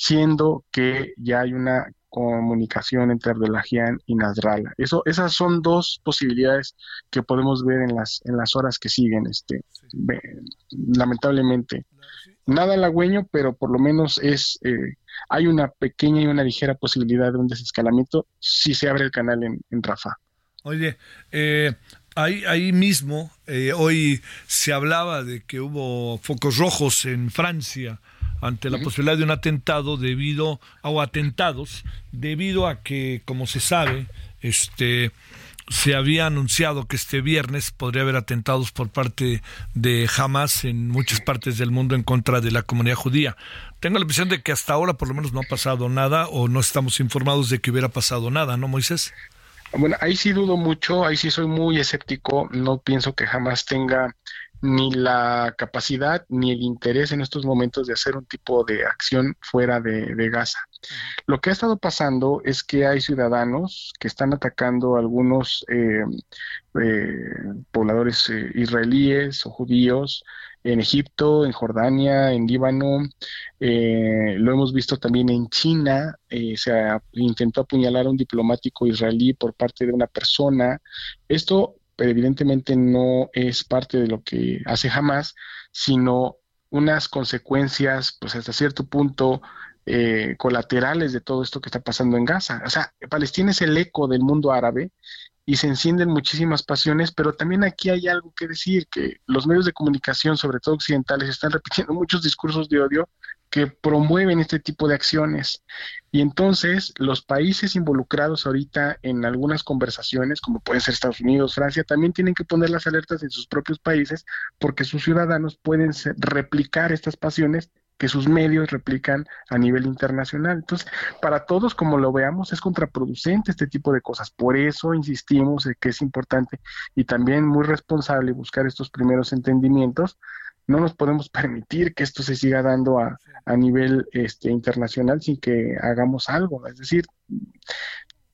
siendo que ya hay una comunicación entre Abdullahian y Nasrallah. Eso, esas son dos posibilidades que podemos ver en las, en las horas que siguen, este, lamentablemente. Nada halagüeño, pero por lo menos es eh, hay una pequeña y una ligera posibilidad de un desescalamiento si se abre el canal en, en Rafah.
Oye, eh, ahí, ahí mismo, eh, hoy se hablaba de que hubo focos rojos en Francia ante la posibilidad de un atentado debido o atentados debido a que como se sabe este se había anunciado que este viernes podría haber atentados por parte de Hamas en muchas partes del mundo en contra de la comunidad judía. Tengo la impresión de que hasta ahora por lo menos no ha pasado nada o no estamos informados de que hubiera pasado nada, ¿no, Moisés?
Bueno, ahí sí dudo mucho, ahí sí soy muy escéptico, no pienso que jamás tenga ni la capacidad ni el interés en estos momentos de hacer un tipo de acción fuera de, Gaza. Lo que ha estado pasando es que hay ciudadanos que están atacando a algunos eh, eh, pobladores eh, israelíes o judíos en Egipto, en Jordania, en Líbano. lo hemos visto también en China. se intentó apuñalar a un diplomático israelí por parte de una persona. Esto pero evidentemente no es parte de lo que hace jamás, sino unas consecuencias, pues hasta cierto punto, eh, colaterales de todo esto que está pasando en Gaza. O sea, Palestina es el eco del mundo árabe y se encienden muchísimas pasiones, pero también aquí hay algo que decir, que los medios de comunicación, sobre todo occidentales, están repitiendo <laughs> muchos discursos de odio que promueven este tipo de acciones. Y entonces los países involucrados ahorita en algunas conversaciones, como pueden ser Estados Unidos, Francia, también tienen que poner las alertas en sus propios países porque sus ciudadanos pueden replicar estas pasiones que sus medios replican a nivel internacional. Entonces, para todos, como lo veamos, es contraproducente este tipo de cosas. Por eso insistimos en que es importante y también muy responsable buscar estos primeros entendimientos no nos podemos permitir que esto se siga dando a, a nivel este, internacional sin que hagamos algo. Es decir,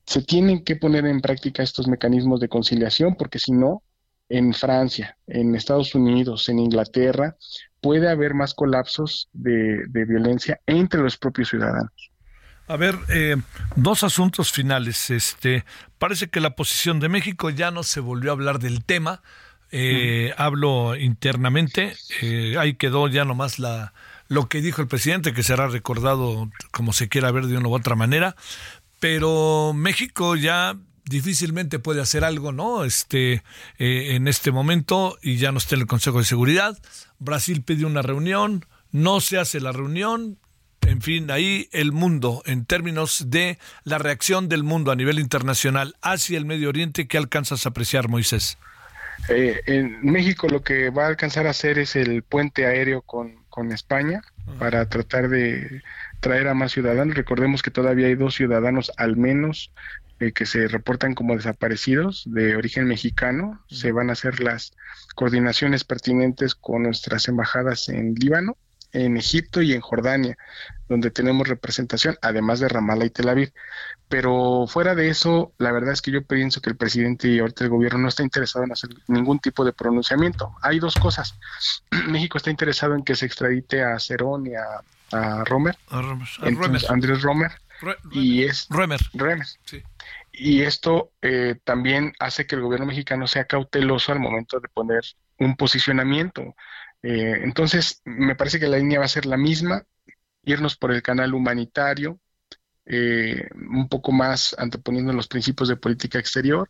se tienen que poner en práctica estos mecanismos de conciliación porque si no, en Francia, en Estados Unidos, en Inglaterra, puede haber más colapsos de, violencia entre los propios ciudadanos.
A ver, eh, dos asuntos finales. Este, parece que la posición de México ya no se volvió a hablar del tema. Eh, hablo internamente, eh, ahí quedó ya nomás la, lo que dijo el presidente, que será recordado como se quiera ver de una u otra manera, pero México ya difícilmente puede hacer algo, ¿no? Este, eh, en este momento y ya no está en el Consejo de Seguridad. Brasil pide una reunión, no se hace la reunión. En fin, ahí el mundo, en términos de la reacción del mundo a nivel internacional hacia el Medio Oriente, ¿qué alcanzas a apreciar, Moisés?
Eh, en México lo que va a alcanzar a hacer es el puente aéreo con, con España para tratar de traer a más ciudadanos. Recordemos que todavía hay dos ciudadanos al menos eh, que se reportan como desaparecidos de origen mexicano. Se van a hacer las coordinaciones pertinentes con nuestras embajadas en Líbano, en Egipto y en Jordania, donde tenemos representación, además de Ramallah y Tel Aviv. Pero fuera de eso, la verdad es que yo pienso que el presidente y ahorita el gobierno no está interesado en hacer ningún tipo de pronunciamiento. Hay dos cosas. <clears throat> México está interesado en que se extradite a Cerón y a, Romer, a, Andrés Romer. y es
Romer.
Y esto eh, también hace que el gobierno mexicano sea cauteloso al momento de poner un posicionamiento. Eh, entonces, me parece que la línea va a ser la misma, irnos por el canal humanitario, eh, un poco más anteponiendo los principios de política exterior,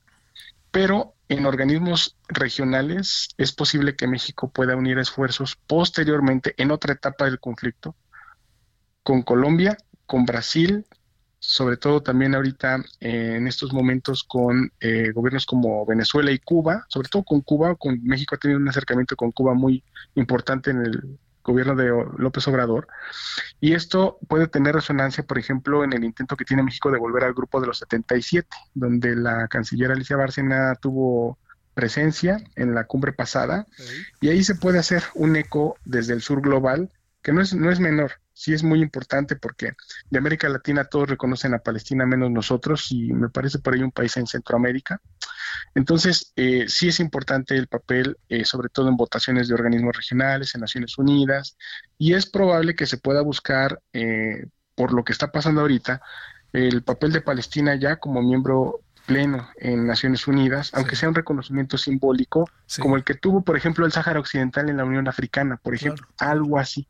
pero en organismos regionales es posible que México pueda unir esfuerzos posteriormente en otra etapa del conflicto con Colombia, con Brasil, sobre todo también ahorita eh, en estos momentos con eh, gobiernos como Venezuela y Cuba, sobre todo con Cuba, con México ha tenido un acercamiento con Cuba muy importante en el gobierno de López Obrador. Y esto puede tener resonancia, por ejemplo, en el intento que tiene México de volver al grupo de los 77, donde la canciller Alicia Bárcena tuvo presencia en la cumbre pasada. Y ahí se puede hacer un eco desde el sur global, que no es, no es menor, sí es muy importante porque de América Latina todos reconocen a Palestina menos nosotros y me parece por ahí un país en Centroamérica. Entonces, eh, sí es importante el papel, eh, sobre todo en votaciones de organismos regionales, en Naciones Unidas, y es probable que se pueda buscar, eh, por lo que está pasando ahorita, el papel de Palestina ya como miembro pleno en Naciones Unidas, aunque sea un reconocimiento simbólico, como el que tuvo, por ejemplo, el Sáhara Occidental en la Unión Africana, por ejemplo, algo así.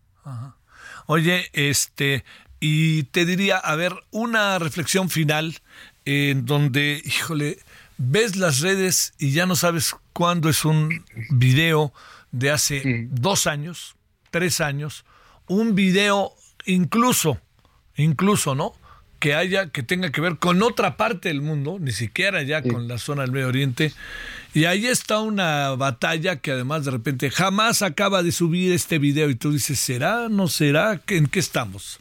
Oye, este, y te diría, a ver, una reflexión final en donde, híjole, ves las redes y ya no sabes cuándo es un video de hace dos años, tres años, un video incluso, incluso, ¿no? Que haya, que tenga que ver con otra parte del mundo, ni siquiera ya con la zona del Medio Oriente. Y ahí está una batalla que además de repente jamás acaba de subir este video y tú dices, ¿será? ¿No será? ¿En qué estamos?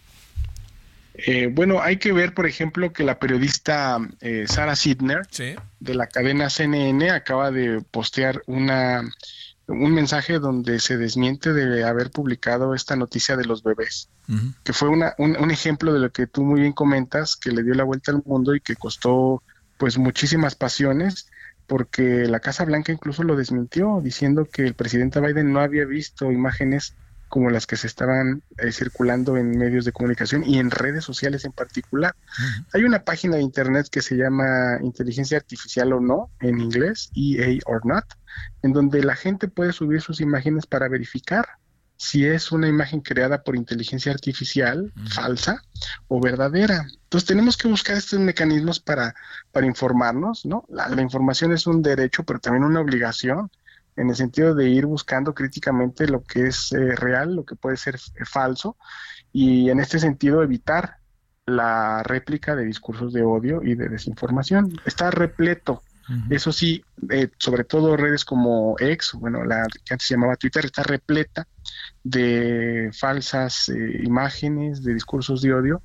Eh, bueno, hay que ver, por ejemplo, que la periodista eh, Sara Sidner de la cadena CNN acaba de postear una un mensaje donde se desmiente de haber publicado esta noticia de los bebés, que fue una, un, un, ejemplo de lo que tú muy bien comentas, que le dio la vuelta al mundo y que costó pues muchísimas pasiones, porque la Casa Blanca incluso lo desmintió, diciendo que el presidente Biden no había visto imágenes como las que se estaban eh, circulando en medios de comunicación y en redes sociales en particular. Hay una página de internet que se llama Inteligencia Artificial o no, en inglés, EA or not, en donde la gente puede subir sus imágenes para verificar si es una imagen creada por inteligencia artificial falsa o verdadera. Entonces tenemos que buscar estos mecanismos para, para informarnos, ¿no? La, la información es un derecho, pero también una obligación en el sentido de ir buscando críticamente lo que es eh, real, lo que puede ser eh, falso, y en este sentido evitar la réplica de discursos de odio y de desinformación. Está repleto. Eso sí, eh, sobre todo redes como X, bueno, la que antes se llamaba Twitter, está repleta de falsas imágenes, de discursos de odio.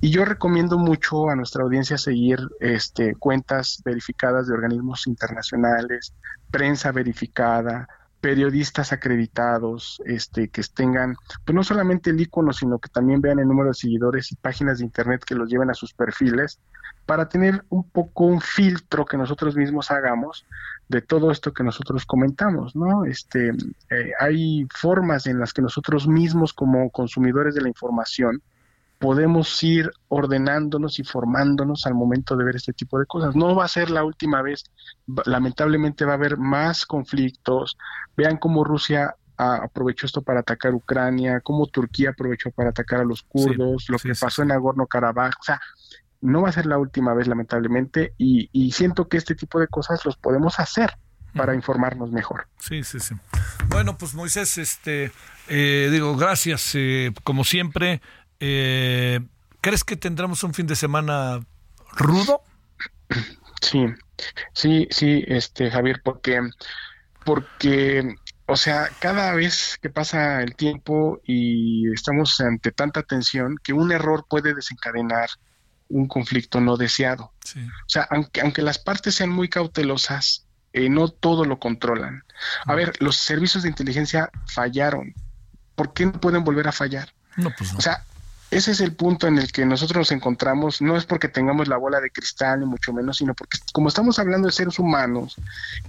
Y yo recomiendo mucho a nuestra audiencia seguir este, cuentas verificadas de organismos internacionales, prensa verificada, periodistas acreditados, este, que tengan, pues no solamente el icono, sino que también vean el número de seguidores y páginas de internet que los lleven a sus perfiles, para tener un poco un filtro que nosotros mismos hagamos de todo esto que nosotros comentamos, ¿no? Este, eh, hay formas en las que nosotros mismos como consumidores de la información podemos ir ordenándonos y formándonos al momento de ver este tipo de cosas. No va a ser la última vez, lamentablemente va a haber más conflictos. Vean cómo Rusia aprovechó esto para atacar Ucrania, cómo Turquía aprovechó para atacar a los kurdos, lo que pasó en Nagorno-Karabaj, o sea, no va a ser la última vez lamentablemente y, siento que este tipo de cosas los podemos hacer para informarnos mejor.
Sí, sí, sí. Bueno, pues Moisés, este, eh, digo, gracias, eh, como siempre, eh, ¿Crees que tendremos un fin de semana rudo?
Sí, sí, sí, este Javier, porque, porque, o sea, cada vez que pasa el tiempo y estamos ante tanta tensión, que un error puede desencadenar un conflicto no deseado. O sea, aunque, aunque las partes sean muy cautelosas, eh, no todo lo controlan. A ver, los servicios de inteligencia fallaron. ¿Por qué no pueden volver a fallar?
No, pues no.
O sea, ese es el punto en el que nosotros nos encontramos, no es porque tengamos la bola de cristal, ni mucho menos, sino porque como estamos hablando de seres humanos,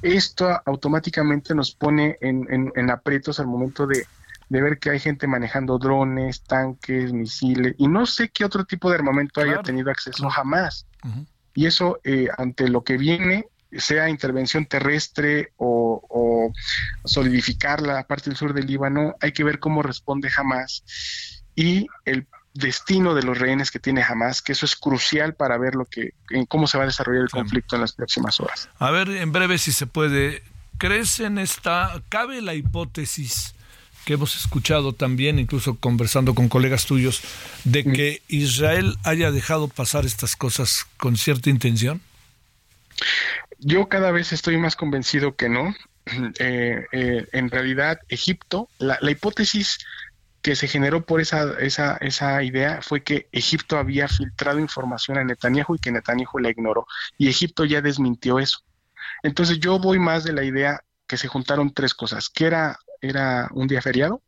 esto automáticamente nos pone en, en, aprietos al momento de, ver que hay gente manejando drones, tanques, misiles, y no sé qué otro tipo de armamento haya tenido acceso jamás. Y eso, eh, ante lo que viene, sea intervención terrestre o, o, solidificar la parte del sur del Líbano, hay que ver cómo responde jamás. Y el destino de los rehenes que tiene Hamas, que eso es crucial para ver lo que, en cómo se va a desarrollar el conflicto en las próximas horas.
A ver, en breve si se puede, ¿crees en esta, cabe la hipótesis que hemos escuchado también, incluso conversando con colegas tuyos, de que Israel haya dejado pasar estas cosas con cierta intención?
Yo cada vez estoy más convencido que no. <clears throat> Eh, eh, en realidad, Egipto, la, la hipótesis que se generó por esa, esa, esa idea fue que Egipto había filtrado información a Netanyahu y que Netanyahu la ignoró. Y Egipto ya desmintió eso. Entonces yo voy más de la idea que se juntaron tres cosas, que era, era un día feriado,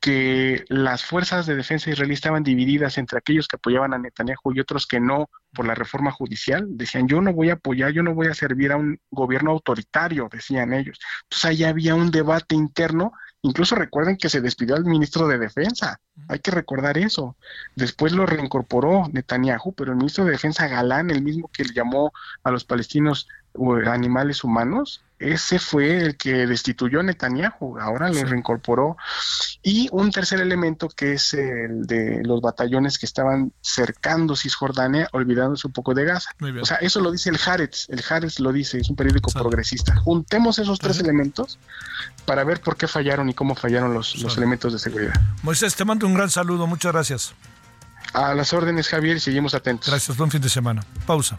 que las fuerzas de defensa israelí estaban divididas entre aquellos que apoyaban a Netanyahu y otros que no por la reforma judicial. Decían, yo no voy a apoyar, yo no voy a servir a un gobierno autoritario, decían ellos. Entonces ahí había un debate interno. Incluso recuerden que se despidió al ministro de Defensa. Hay que recordar eso. Después lo reincorporó Netanyahu, pero el ministro de Defensa Galán, el mismo que le llamó a los palestinos animales humanos, ese fue el que destituyó a Netanyahu, ahora lo reincorporó. Y un tercer elemento que es el de los batallones que estaban cercando Cisjordania, olvidándose un poco de Gaza. O sea, eso lo dice el Haaretz, el Haaretz lo dice, es un periódico progresista. Juntemos esos tres elementos para ver por qué fallaron y cómo fallaron los, los elementos de seguridad.
Moisés, te mando un gran saludo, muchas gracias.
A las órdenes, Javier, y seguimos atentos.
Gracias, buen fin de semana. Pausa.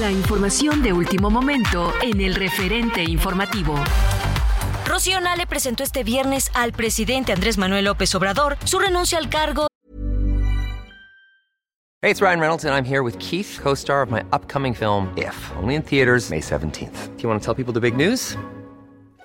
La información de último momento en el referente informativo.
Rocío le presentó este viernes al presidente Andrés Manuel López Obrador su renuncia al cargo.
Hey, it's Ryan Reynolds and I'm here with Keith, co-star of my upcoming film If, only in theaters May 17th. Do you want to tell people the big news?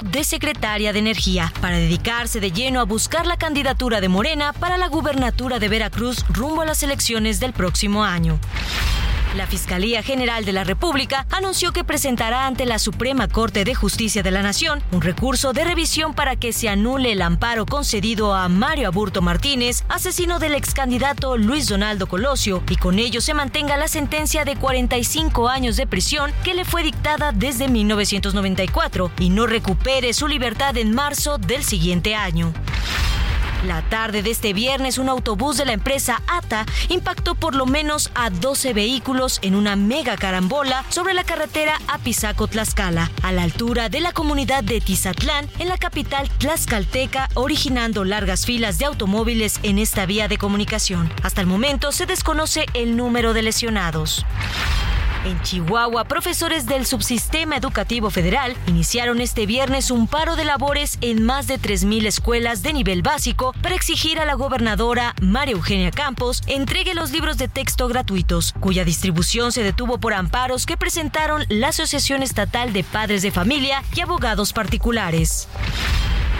De secretaria de Energía para dedicarse de lleno a buscar la candidatura de Morena para la gubernatura de Veracruz rumbo a las elecciones del próximo año. La Fiscalía General de la República anunció que presentará ante la Suprema Corte de Justicia de la Nación un recurso de revisión para que se anule el amparo concedido a Mario Aburto Martínez, asesino del ex candidato Luis Donaldo Colosio, y con ello se mantenga la sentencia de 45 años de prisión que le fue dictada desde 1994 y no recupere su libertad en marzo del siguiente año. La tarde de este viernes, un autobús de la empresa ATA impactó por lo menos a 12 vehículos en una mega carambola sobre la carretera Apizaco-Tlaxcala, a la altura de la comunidad de Tizatlán, en la capital tlaxcalteca, originando largas filas de automóviles en esta vía de comunicación. Hasta el momento se desconoce el número de lesionados. En Chihuahua, profesores del Subsistema Educativo Federal iniciaron este viernes un paro de labores en más de 3.000 escuelas de nivel básico para exigir a la gobernadora María Eugenia Campos entregue los libros de texto gratuitos, cuya distribución se detuvo por amparos que presentaron la Asociación Estatal de Padres de Familia y abogados particulares.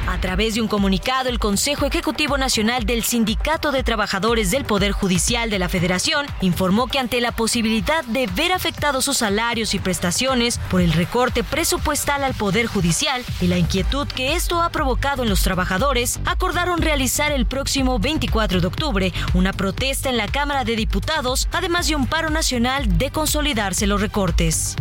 A través de un comunicado, el Consejo Ejecutivo Nacional del Sindicato de Trabajadores del Poder Judicial de la Federación informó que ante la posibilidad de ver afectados sus salarios y prestaciones por el recorte presupuestal al Poder Judicial y la inquietud que esto ha provocado en los trabajadores, acordaron realizar el próximo 24 de octubre una protesta en la Cámara de Diputados, además de un paro nacional de consolidarse los recortes.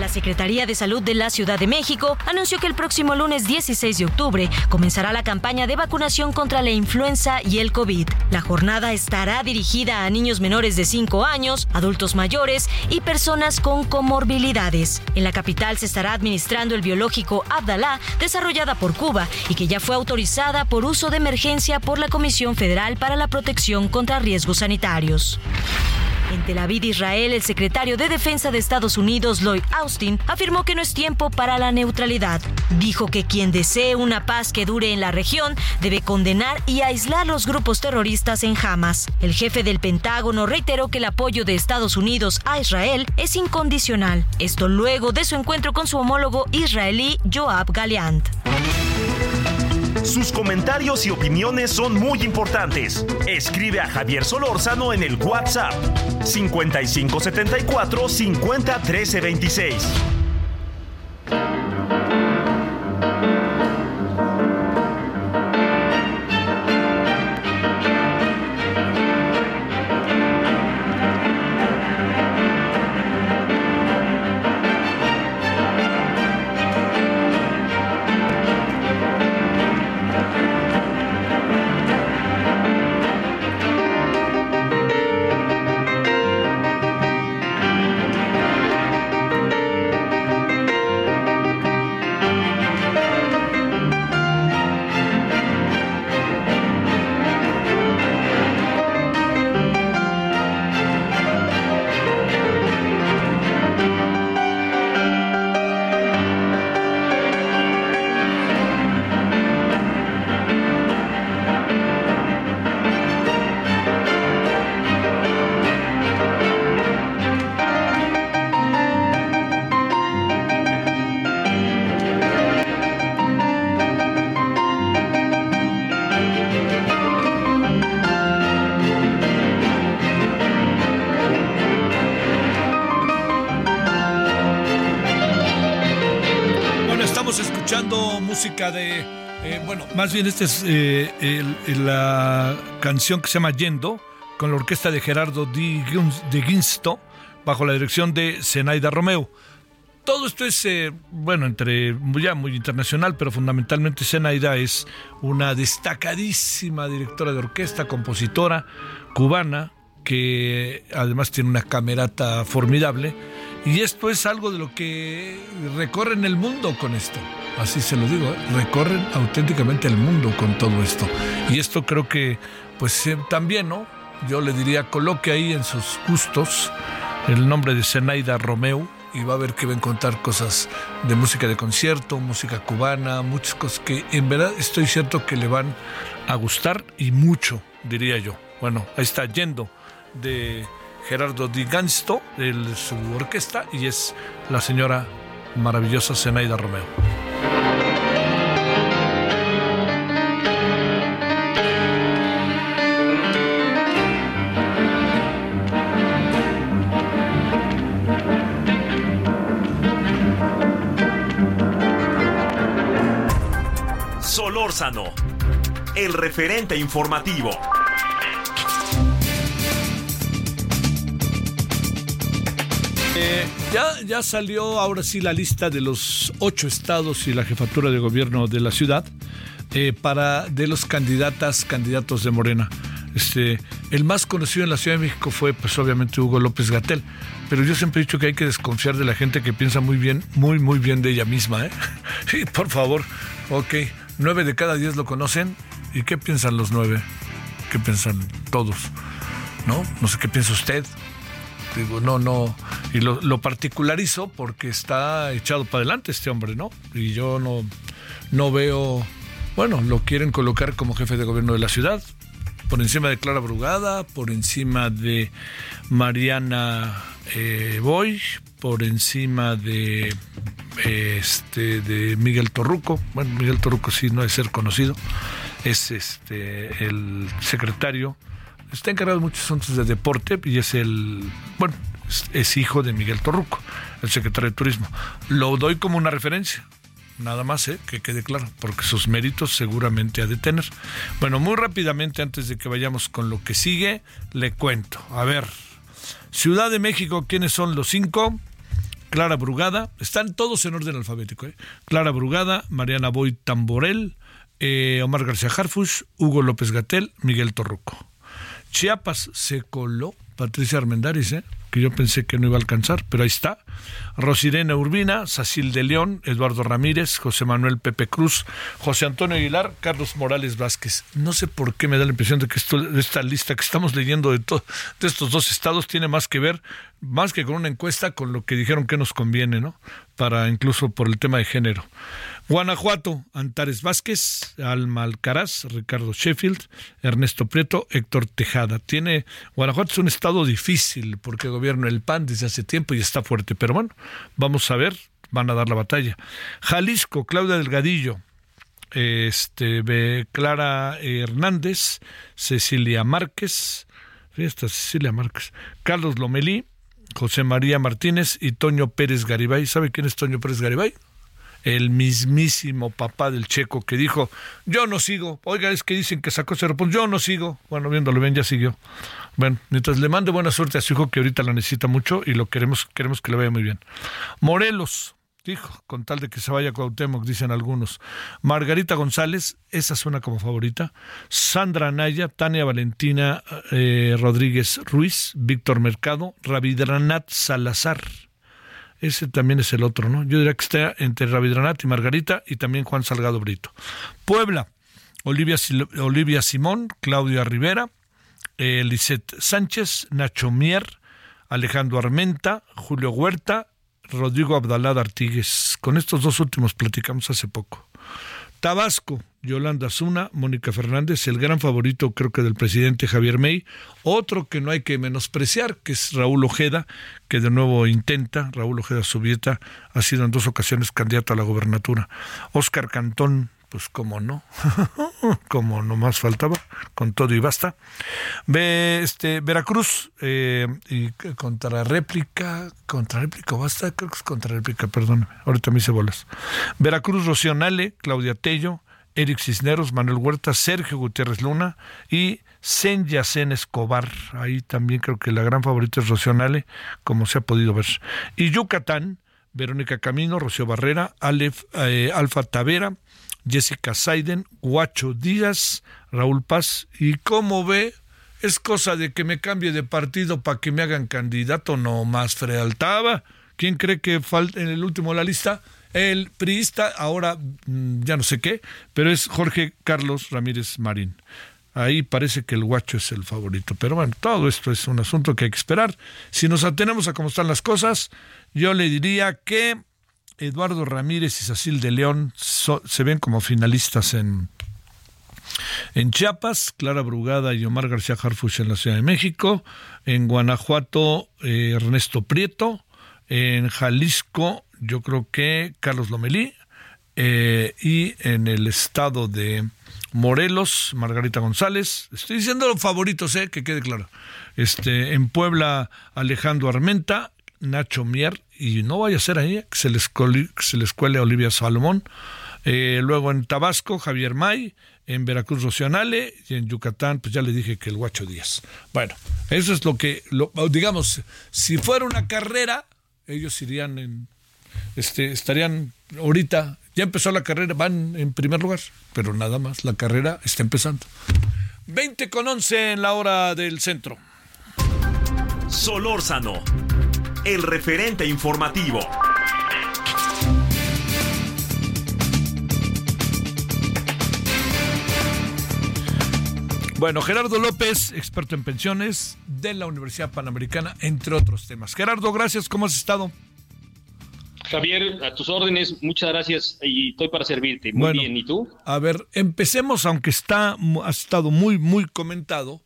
La Secretaría de Salud de la Ciudad de México anunció que el próximo lunes 16 de octubre comenzará la campaña de vacunación contra la influenza y el COVID. La jornada estará dirigida a niños menores de 5 años, adultos mayores y personas con comorbilidades. En la capital se estará administrando el biológico Abdalá, desarrollada por Cuba y que ya fue autorizada por uso de emergencia por la Comisión Federal para la Protección contra Riesgos Sanitarios. En Tel Aviv, Israel, el secretario de Defensa de Estados Unidos, Lloyd Austin, afirmó que no es tiempo para la neutralidad. Dijo que quien desee una paz que dure en la región debe condenar y aislar los grupos terroristas en Hamas. El jefe del Pentágono reiteró que el apoyo de Estados Unidos a Israel es incondicional. Esto luego de su encuentro con su homólogo israelí Joab Galeant.
Sus comentarios y opiniones son muy importantes. Escribe a Javier Solórzano en el WhatsApp 5574 50 13 26.
Más bien esta es eh, la canción que se llama Yendo, con la orquesta de Gerardo de Ginsto, bajo la dirección de Zenaida Romeo. Todo esto es, eh, bueno, entre ya muy internacional, pero fundamentalmente Zenaida es una destacadísima directora de orquesta, compositora cubana, que además tiene una camerata formidable. Y esto es algo de lo que recorre en el mundo con esto así se lo digo, ¿eh? recorren auténticamente el mundo con todo esto. Y esto creo que, pues eh, también, ¿no? Yo le diría, coloque ahí en sus gustos el nombre de Zenaida Romeo y va a ver que va a encontrar cosas de música de concierto, música cubana, muchas cosas que en verdad estoy cierto que le van a gustar y mucho, diría yo. Bueno, ahí está yendo de Gerardo Di Gansto, de su orquesta, y es la señora maravillosa Zenaida Romeo.
Solórzano, el referente informativo.
Eh, ya, ya salió ahora sí la lista de los ocho estados y la jefatura de gobierno de la ciudad eh, para de los candidatas, candidatos de Morena. Este, el más conocido en la Ciudad de México fue, pues obviamente, Hugo López Gatel. Pero yo siempre he dicho que hay que desconfiar de la gente que piensa muy bien, muy, muy bien de ella misma. ¿eh? <laughs> Sí, por favor. Ok, nueve de cada diez lo conocen. ¿Y qué piensan los nueve? ¿Qué piensan todos? ¿No? No sé qué piensa usted. Digo, no, no. Y lo, particularizo porque está echado para adelante este hombre, ¿no? Y yo no, no veo. Bueno, lo quieren colocar como jefe de gobierno de la ciudad, por encima de Clara Brugada, por encima de Mariana eh, Boy, por encima de este de Miguel Torruco. Bueno, Miguel Torruco sí no es ser conocido, es este el secretario está encargado de muchos asuntos de deporte y es el, bueno, es, hijo de Miguel Torruco, el secretario de Turismo. Lo doy como una referencia, nada más, ¿eh? que quede claro, porque sus méritos seguramente ha de tener. Bueno, muy rápidamente, antes de que vayamos con lo que sigue, le cuento. A ver, Ciudad de México, ¿quiénes son los cinco? Clara Brugada, están todos en orden alfabético. ¿eh? Clara Brugada, Mariana Boy Tamborel, eh, Omar García Harfush, Hugo López Gatel, Miguel Torruco. Chiapas se coló Patricia Armendáriz, ¿eh? que yo pensé que no iba a alcanzar, pero ahí está. Rosirena Urbina, Sacil de León, Eduardo Ramírez, José Manuel Pepe Cruz, José Antonio Aguilar, Carlos Morales Vázquez. No sé por qué me da la impresión de que esta lista que estamos leyendo de, de estos dos estados tiene más que ver, más que con una encuesta, con lo que dijeron que nos conviene, ¿no? Para incluso por el tema de género. Guanajuato, Antares Vázquez, Alma Alcaraz, Ricardo Sheffield, Ernesto Prieto, Héctor Tejada. Tiene, Guanajuato es un estado difícil porque gobierna el PAN desde hace tiempo y está fuerte, pero bueno, vamos a ver, van a dar la batalla. Jalisco, Claudia Delgadillo, este, Clara Hernández, Cecilia Márquez, esta Cecilia Márquez, Carlos Lomelí, José María Martínez y Toño Pérez Garibay. ¿Sabe quién es Toño Pérez Garibay? El mismísimo papá del checo que dijo, yo no sigo. Oiga, es que dicen que sacó cero puntos. Yo no sigo. Bueno, viéndolo bien, ya siguió. Bueno, mientras le mande buena suerte a su hijo que ahorita la necesita mucho y lo queremos, queremos que le vaya muy bien. Morelos, Dijo, con tal de que se vaya Cuauhtémoc, dicen algunos. Margarita González, esa suena como favorita. Sandra Anaya, Tania Valentina eh, Rodríguez Ruiz, Víctor Mercado, Ravidranat Salazar. Ese también es el otro, ¿no? Yo diría que está entre Ravidranat y Margarita y también Juan Salgado Brito. Puebla, Olivia, Simón, Claudia Rivera, eh, Sánchez, Nacho Mier, Alejandro Armenta, Julio Huerta, Rodrigo Abdalá Artigues. Con estos dos últimos platicamos hace poco. Tabasco, Yolanda Zuna, Mónica Fernández, el gran favorito creo que del presidente Javier May, otro que no hay que menospreciar, que es Raúl Ojeda, que de nuevo intenta, Raúl Ojeda Subieta, ha sido en dos ocasiones candidato a la gobernatura. Oscar Cantón, pues como no, <laughs> como no más faltaba, con todo y basta. Ve, este, Veracruz, eh, y contra réplica, contra réplica, basta, creo que es contra réplica, perdóname, ahorita me hice bolas. Veracruz, Rocionale, Claudia Tello, Eric Cisneros, Manuel Huerta, Sergio Gutiérrez Luna y Sen Yacen Escobar. Ahí también creo que la gran favorita es Rocionale, como se ha podido ver. Y Yucatán, Verónica Camino, Rocío Barrera, Alef, eh, Alfa Tavera, Jessica Saiden, Guacho Díaz, Raúl Paz. ¿Y cómo ve? Es cosa de que me cambie de partido para que me hagan candidato, no más frealtaba. ¿Quién cree que falta en el último de la lista? El priista, ahora mm, ya no sé qué, pero es Jorge Carlos Ramírez Marín. Ahí parece que el guacho es el favorito. Pero bueno, todo esto es un asunto que hay que esperar. Si nos atenemos a cómo están las cosas, yo le diría que Eduardo Ramírez y Sacil de León se ven como finalistas en, en Chiapas, Clara Brugada y Omar García Harfuch en la Ciudad de México, en Guanajuato, eh, Ernesto Prieto, en Jalisco, yo creo que Carlos Lomelí, eh, y en el estado de Morelos, Margarita González. Estoy diciendo los favoritos, eh, que quede claro. Este, en Puebla, Alejandro Armenta, Nacho Mier y no vaya a ser ahí que se les, se les cuele a Olivia Salomón. Eh, luego en Tabasco, Javier May, en Veracruz, Rocionale, y en Yucatán, pues ya le dije que el Guacho Díaz. Bueno, eso es lo que, digamos, si fuera una carrera, ellos irían en, este, estarían ahorita, ya empezó la carrera, van en primer lugar, pero nada más, la carrera está empezando. 20 con 11 en la hora del centro.
Solórzano el referente informativo.
Bueno, Gerardo López, experto en pensiones de la Universidad Panamericana, entre otros temas. Gerardo, gracias, ¿cómo has estado?
Javier, a tus órdenes, muchas gracias y estoy para servirte. Muy bien, ¿y tú?
A ver, empecemos, aunque está, ha estado muy, muy comentado,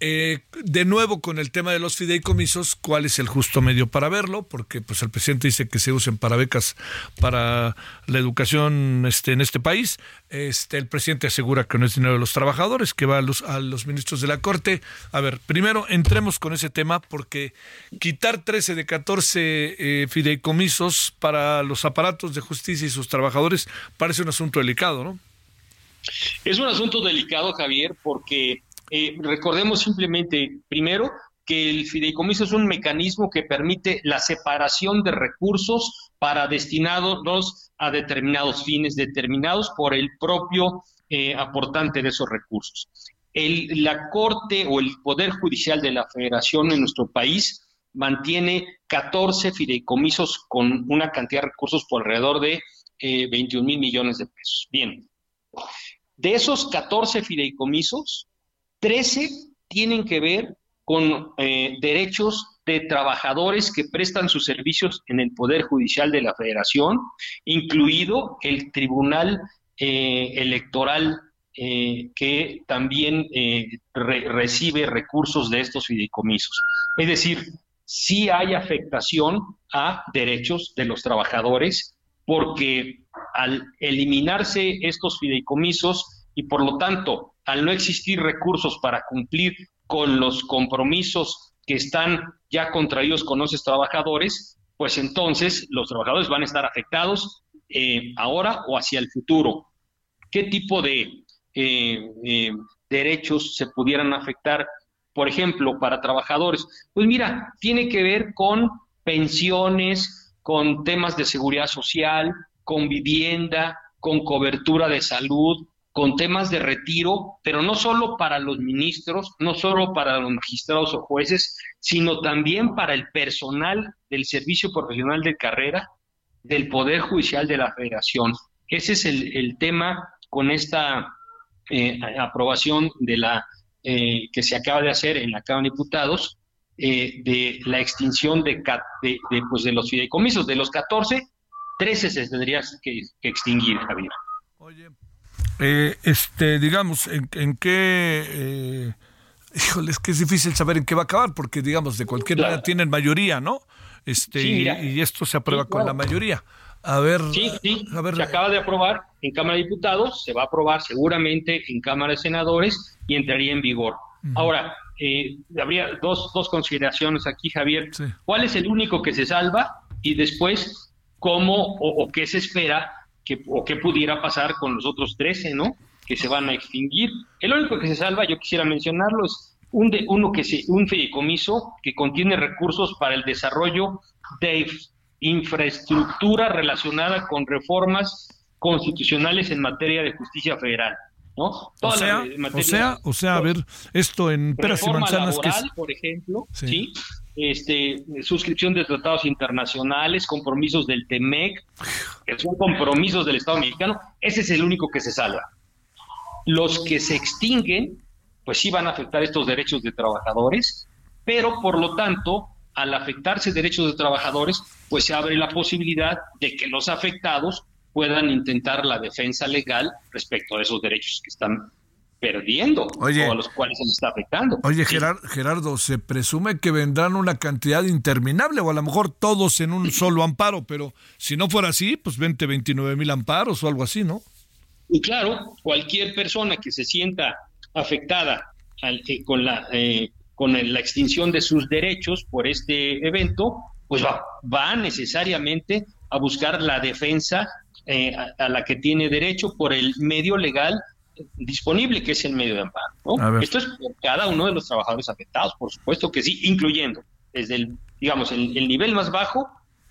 eh, de nuevo con el tema de los fideicomisos, ¿cuál es el justo medio para verlo? Porque pues el presidente dice que se usen para becas para la educación este, en este país. Este, el presidente asegura que no es dinero de los trabajadores, que va a los, ministros de la Corte. A ver, primero entremos con ese tema porque quitar 13 de 14 eh, fideicomisos para los aparatos de justicia y sus trabajadores parece un asunto delicado, ¿no?
Es un asunto delicado, Javier, porque eh, recordemos simplemente, primero, que el fideicomiso es un mecanismo que permite la separación de recursos para destinados a determinados fines determinados por el propio eh, aportante de esos recursos. la Corte o el Poder Judicial de la Federación en nuestro país mantiene 14 fideicomisos con una cantidad de recursos por alrededor de 21 eh, mil millones de pesos. Bien, de esos 14 fideicomisos, 13 tienen que ver con eh, derechos de trabajadores que prestan sus servicios en el Poder Judicial de la Federación, incluido el Tribunal eh, Electoral eh, que también recibe recursos de estos fideicomisos. Es decir, sí hay afectación a derechos de los trabajadores porque al eliminarse estos fideicomisos y por lo tanto al no existir recursos para cumplir con los compromisos que están ya contraídos con los trabajadores, pues entonces los trabajadores van a estar afectados eh, ahora o hacia el futuro. ¿Qué tipo de eh, eh, derechos se pudieran afectar? Por ejemplo, para trabajadores. Pues mira, tiene que ver con pensiones, con temas de seguridad social, con vivienda, con cobertura de salud, con temas de retiro, pero no solo para los ministros, no solo para los magistrados o jueces, sino también para el personal del Servicio Profesional de Carrera del Poder Judicial de la Federación. Ese es el, tema con esta eh, aprobación de la eh, que se acaba de hacer en la Cámara de Diputados eh, de la extinción de, de, pues de, los fideicomisos. De los 14, 13 se tendría que, extinguir, Javier.
Oye, este, digamos, ¿en, en qué Híjole, es que es difícil saber en qué va a acabar, porque digamos, de cualquier manera tienen mayoría, ¿no? Este, y, esto se aprueba con la mayoría. A ver,
sí, sí, se acaba de aprobar en Cámara de Diputados, se va a aprobar seguramente en Cámara de Senadores y entraría en vigor. Ahora, eh, habría dos, dos consideraciones aquí, Javier. ¿Cuál es el único que se salva? Y después, ¿cómo o, qué se espera o qué pudiera pasar con los otros 13, ¿no? que se van a extinguir. El único que se salva, yo quisiera mencionarlo, es un, de, uno que se, un fideicomiso que contiene recursos para el desarrollo de infraestructura relacionada con reformas constitucionales en materia de justicia federal. ¿No?
o, sea, o sea, o sea, a ver, esto en peras y manzanas
que es... por ejemplo, sí. Este, suscripción de tratados internacionales, compromisos del TEMEC, que son compromisos del Estado mexicano, ese es el único que se salva. Los que se extinguen, pues sí van a afectar estos derechos de trabajadores, pero por lo tanto, al afectarse derechos de trabajadores, pues se abre la posibilidad de que los afectados puedan intentar la defensa legal respecto a esos derechos que están perdiendo o a los cuales se les está afectando.
Oye, Gerardo, se presume que vendrán una cantidad interminable o a lo mejor todos en un solo amparo, pero si no fuera así, pues 20, 29 mil amparos o algo así, ¿no?
Y claro, cualquier persona que se sienta afectada eh, con, la, eh, con la extinción de sus derechos por este evento, pues va, va necesariamente a buscar la defensa eh, a, la que tiene derecho por el medio legal disponible, que es el medio de amparo. Esto es por cada uno de los trabajadores afectados, por supuesto que sí, incluyendo desde el, digamos, el, nivel más bajo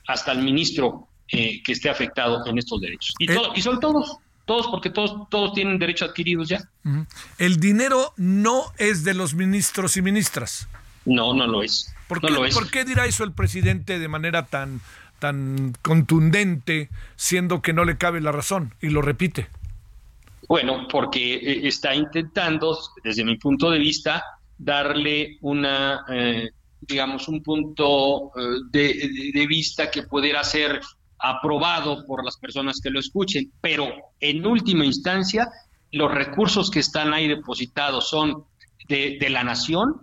hasta el ministro que esté afectado en estos derechos. Y, y son todos todos porque todos, todos tienen derecho adquiridos ya.
El dinero no es de los ministros y ministras.
No, no lo es.
¿Por,
qué,
lo es. ¿por qué dirá eso el presidente de manera tan, tan contundente, siendo que no le cabe la razón? Y lo repite.
Bueno, porque eh, está intentando, desde mi punto de vista, darle una, eh, digamos, un punto eh, de, de, vista que pudiera ser aprobado por las personas que lo escuchen, pero en última instancia los recursos que están ahí depositados son de, la nación,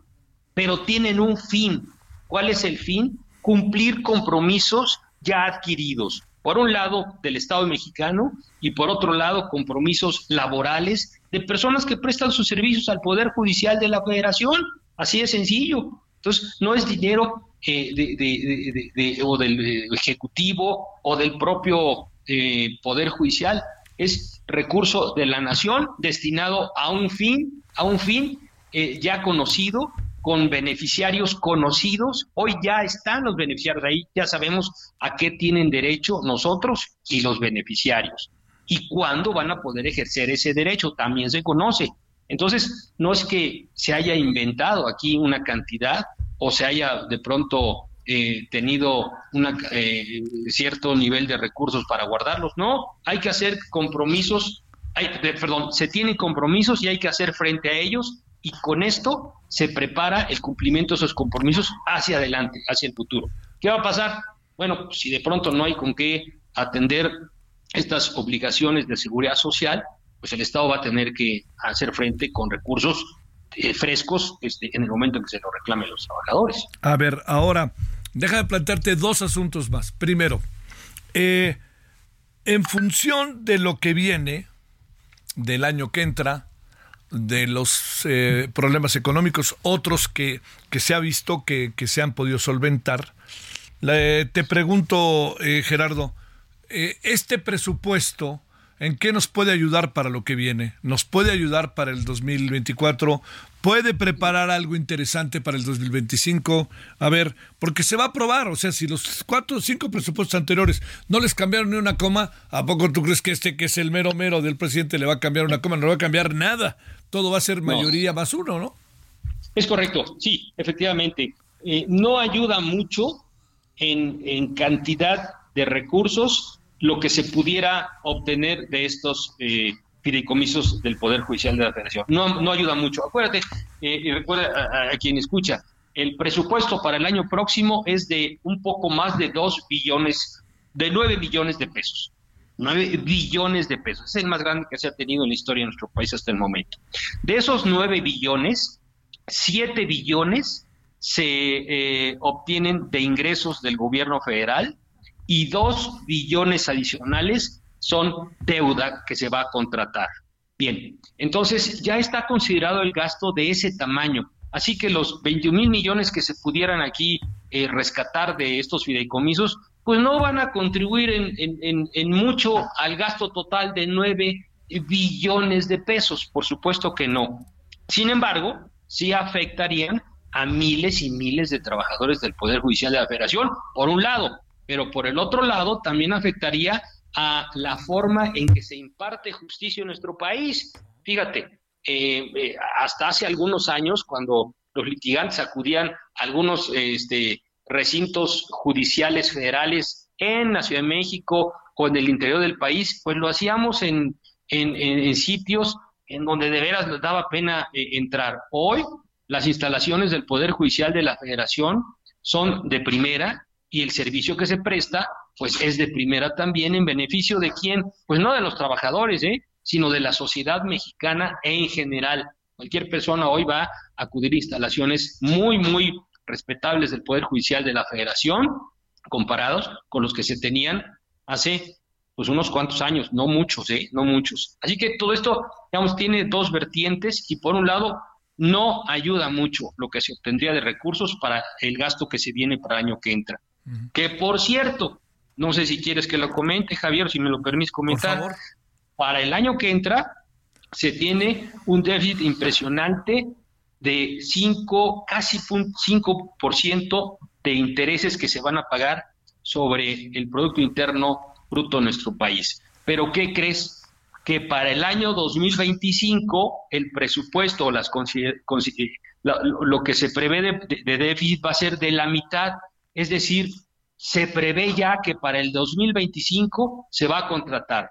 pero tienen un fin. ¿Cuál es el fin? Cumplir compromisos ya adquiridos. Por un lado, del Estado mexicano y por otro lado, compromisos laborales de personas que prestan sus servicios al Poder Judicial de la Federación. Así de sencillo. Entonces, no es dinero eh, de, o del eh, Ejecutivo o del propio eh, Poder Judicial, es recurso de la nación destinado a un fin, a un fin ya conocido, con beneficiarios conocidos. Hoy ya están los beneficiarios ahí, ya sabemos a qué tienen derecho nosotros y los beneficiarios. Y cuándo van a poder ejercer ese derecho, también se conoce. Entonces, no es que se haya inventado aquí una cantidad o se haya de pronto eh, tenido un eh, cierto nivel de recursos para guardarlos. No, hay que hacer compromisos, hay, perdón, se tienen compromisos y hay que hacer frente a ellos y con esto se prepara el cumplimiento de esos compromisos hacia adelante, hacia el futuro. ¿Qué va a pasar? Bueno, si de pronto no hay con qué atender estas obligaciones de seguridad social, pues el Estado va a tener que hacer frente con recursos eh, frescos este, en el momento en que se lo reclamen los trabajadores.
A ver, ahora, déjame plantearte dos asuntos más. Primero, eh, En función de lo que viene del año que entra, de los eh, problemas económicos, otros que, que se ha visto que, que se han podido solventar, te pregunto, eh, Gerardo, eh, este presupuesto, ¿en qué nos puede ayudar para lo que viene? ¿Nos puede ayudar para el 2024? ¿Puede preparar algo interesante para el 2025? A ver, porque se va a aprobar, o sea, si los cuatro o cinco presupuestos anteriores no les cambiaron ni una coma, ¿a poco tú crees que este que es el mero mero del presidente le va a cambiar una coma? No va a cambiar nada, todo va a ser mayoría más uno, ¿no?
Es correcto, sí, efectivamente. Eh, no ayuda mucho en, en cantidad de recursos lo que se pudiera obtener de estos eh, fideicomisos del Poder Judicial de la Federación. No, no ayuda mucho. Acuérdate, eh, y recuerda a, quien escucha, el presupuesto para el año próximo es de un poco más de 2 billones, de 9 billones de pesos. 9 billones de pesos. Es el más grande que se ha tenido en la historia de nuestro país hasta el momento. De esos 9 billones, 7 billones se eh, obtienen de ingresos del gobierno federal y dos billones adicionales son deuda que se va a contratar. Bien, entonces ya está considerado el gasto de ese tamaño. Así que los 21 mil millones que se pudieran aquí eh, rescatar de estos fideicomisos, pues no van a contribuir en, en, mucho al gasto total de 9 billones de pesos. Por supuesto que no. Sin embargo, sí afectarían a miles y miles de trabajadores del Poder Judicial de la Federación, por un lado pero por el otro lado también afectaría a la forma en que se imparte justicia en nuestro país. Fíjate, eh, eh, hasta hace algunos años, cuando los litigantes acudían a algunos este, recintos judiciales federales en la Ciudad de México o en el interior del país, pues lo hacíamos en, en, sitios en donde de veras les daba pena eh, entrar. Hoy las instalaciones del Poder Judicial de la Federación son de primera, y el servicio que se presta, pues es de primera también en beneficio de quién, pues no de los trabajadores, ¿eh? sino de la sociedad mexicana en general. Cualquier persona hoy va a acudir a instalaciones muy, muy respetables del Poder Judicial de la Federación, comparados con los que se tenían hace pues unos cuantos años, no muchos, ¿eh? no muchos. Así que todo esto, digamos, tiene dos vertientes y por un lado no ayuda mucho lo que se obtendría de recursos para el gasto que se viene para el año que entra. Que por cierto, no sé si quieres que lo comente, Javier, si me lo permites comentar. Para el año que entra, se tiene un déficit impresionante de 5, casi 5% de intereses que se van a pagar sobre el Producto Interno Bruto de nuestro país. Pero ¿qué crees? Que para el año 2025 el presupuesto, las lo, que se prevé de déficit va a ser de la mitad es decir, se prevé ya que para el 2025 se va a contratar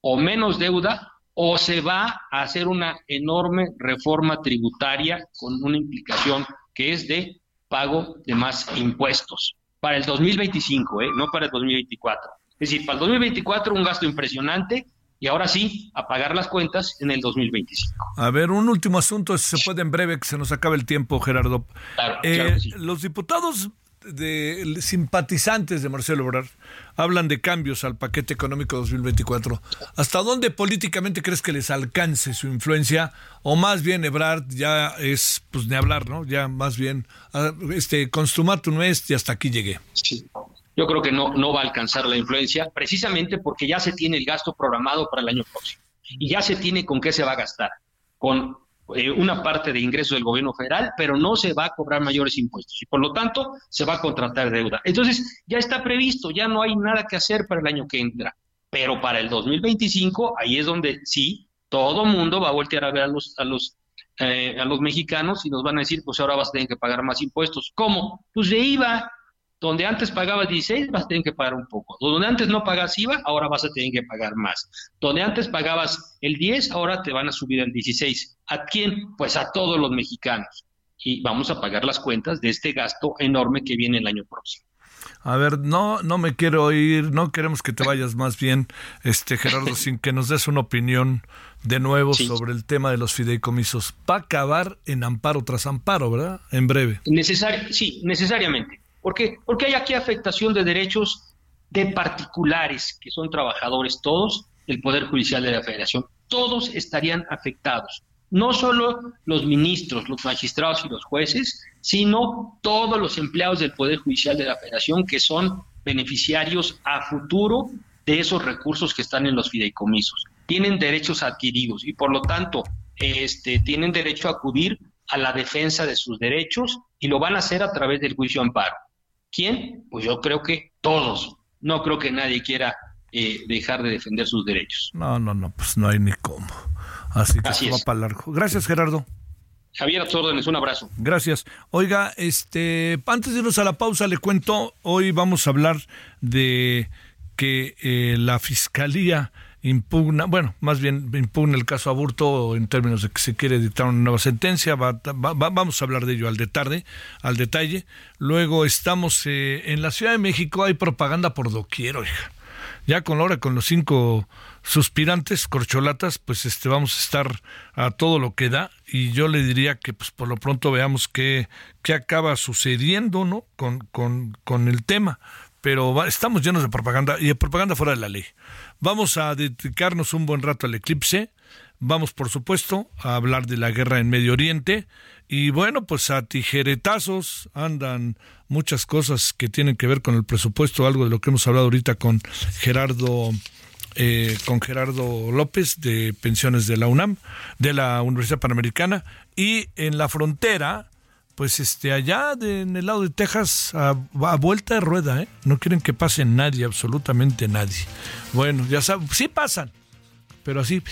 o menos deuda o se va a hacer una enorme reforma tributaria con una implicación que es de pago de más impuestos. Para el 2025, ¿eh? no para el 2024. Es decir, para el 2024 un gasto impresionante y ahora sí, a pagar las cuentas en el 2025.
A ver, un último asunto, si se puede en breve, que se nos acabe el tiempo, Gerardo. Claro, eh, Los diputados de simpatizantes de Marcelo Ebrard hablan de cambios al paquete económico 2024. ¿Hasta dónde políticamente crees que les alcance su influencia? O más bien Ebrard ya es, pues ni hablar, ¿no? Ya más bien, ah, este, consumatum est y hasta aquí llegué.
Sí. Yo creo que no, no va a alcanzar la influencia, precisamente porque ya se tiene el gasto programado para el año próximo. Y ya se tiene con qué se va a gastar. Con eh, una parte de ingresos del gobierno federal, pero no se va a cobrar mayores impuestos y por lo tanto se va a contratar deuda. Entonces ya está previsto, ya no hay nada que hacer para el año que entra, pero para el 2025 ahí es donde sí, todo mundo va a voltear a ver a los, a los, eh, a los mexicanos y nos van a decir, pues ahora vas a tener que pagar más impuestos. ¿Cómo? Pues de IVA, donde antes pagabas 16, vas a tener que pagar un poco. Donde antes no pagas IVA, ahora vas a tener que pagar más. Donde antes pagabas el 10, ahora te van a subir el 16. ¿A quién? Pues a todos los mexicanos. Y vamos a pagar las cuentas de este gasto enorme que viene el año próximo.
A ver, no, no me quiero ir, no queremos que te vayas más bien, este Gerardo, <laughs> sin que nos des una opinión de nuevo sobre el tema de los fideicomisos. Va a acabar en amparo tras amparo, ¿verdad? En breve.
sí, necesariamente. ¿Por qué? Porque hay aquí afectación de derechos de particulares, que son trabajadores todos del Poder Judicial de la Federación. Todos estarían afectados. No solo los ministros, los magistrados y los jueces, sino todos los empleados del Poder Judicial de la Federación que son beneficiarios a futuro de esos recursos que están en los fideicomisos. Tienen derechos adquiridos y por lo tanto este, tienen derecho a acudir a la defensa de sus derechos y lo van a hacer a través del juicio amparo. ¿Quién? Pues yo creo que todos. No creo que nadie quiera eh, dejar de defender sus derechos.
No, no, no, pues no hay ni cómo. Así que va para largo. Gracias, Gerardo.
Javier, a tus órdenes, un abrazo.
Gracias. Oiga, este, antes de irnos a la pausa, le cuento, hoy vamos a hablar de que eh, la Fiscalía impugna, bueno, más bien impugna el caso Aburto en términos de que se quiere dictar una nueva sentencia, vamos a hablar de ello al detalle, al detalle. Luego estamos eh, en la Ciudad de México, hay propaganda por doquier, oiga. Ya con la hora, con los cinco suspirantes, corcholatas, pues este vamos a estar a todo lo que da y yo le diría que pues por lo pronto veamos qué, qué acaba sucediendo, ¿no? Con, con, con el tema. Pero estamos llenos de propaganda y de propaganda fuera de la ley. Vamos a dedicarnos un buen rato al eclipse. Vamos, por supuesto, a hablar de la guerra en Medio Oriente. Y bueno, pues a tijeretazos andan muchas cosas que tienen que ver con el presupuesto, algo de lo que hemos hablado ahorita con Gerardo eh, con Gerardo López de pensiones de la UNAM, de la Universidad Panamericana, y en la frontera, pues este allá en el lado de Texas a, vuelta de rueda, ¿eh? no quieren que pase nadie, absolutamente nadie. Bueno, ya saben, sí pasan, pero así,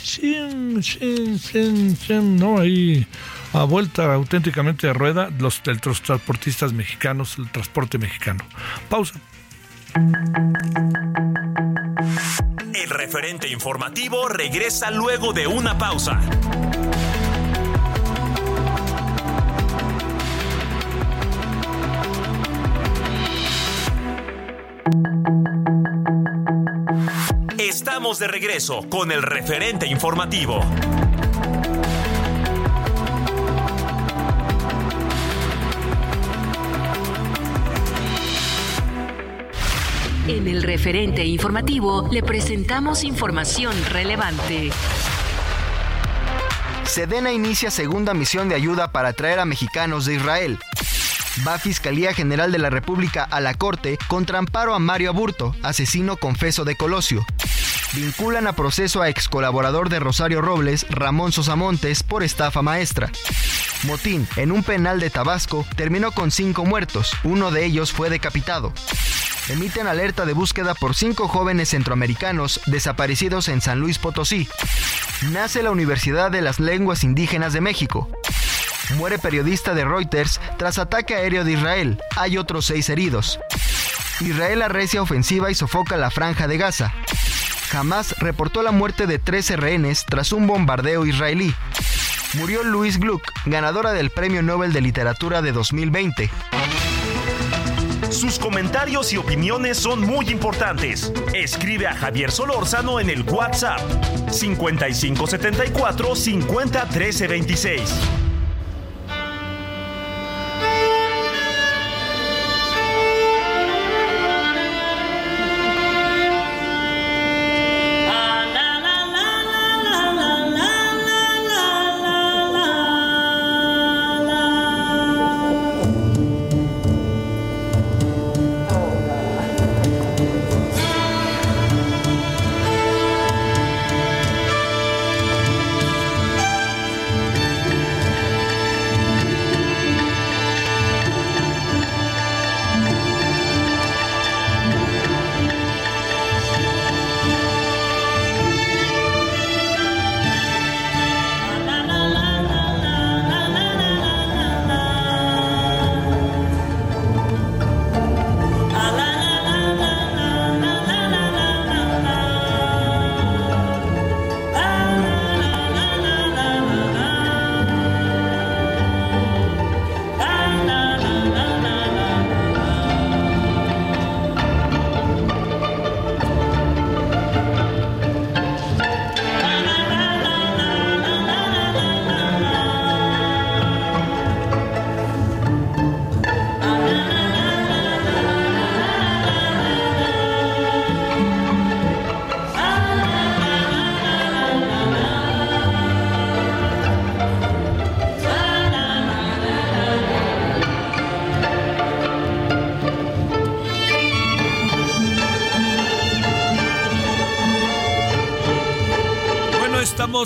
no ahí a vuelta auténticamente de rueda los, los transportistas mexicanos, el transporte mexicano. Pausa.
El referente informativo regresa luego de una pausa. Estamos de regreso con el referente informativo.
En el referente informativo le presentamos información relevante.
Sedena inicia segunda misión de ayuda para traer a mexicanos de Israel. Va Fiscalía General de la República a la Corte contra amparo a Mario Aburto, asesino confeso de Colosio. Vinculan a proceso a ex colaborador de Rosario Robles, Ramón Sosamontes, por estafa maestra. Motín, en un penal de Tabasco, terminó con cinco muertos, uno de ellos fue decapitado emiten alerta de búsqueda por cinco jóvenes centroamericanos desaparecidos en San Luis Potosí. Nace la Universidad de las Lenguas Indígenas de México. Muere periodista de Reuters tras ataque aéreo de Israel. Hay otros seis heridos. Israel arrecia ofensiva y sofoca la franja de Gaza. Hamas reportó la muerte de 13 rehenes tras un bombardeo israelí. Murió Louise Gluck, ganadora del Premio Nobel de Literatura de 2020.
Sus comentarios y opiniones son muy importantes. Escribe a Javier Solórzano en el WhatsApp 5574 50 13 26.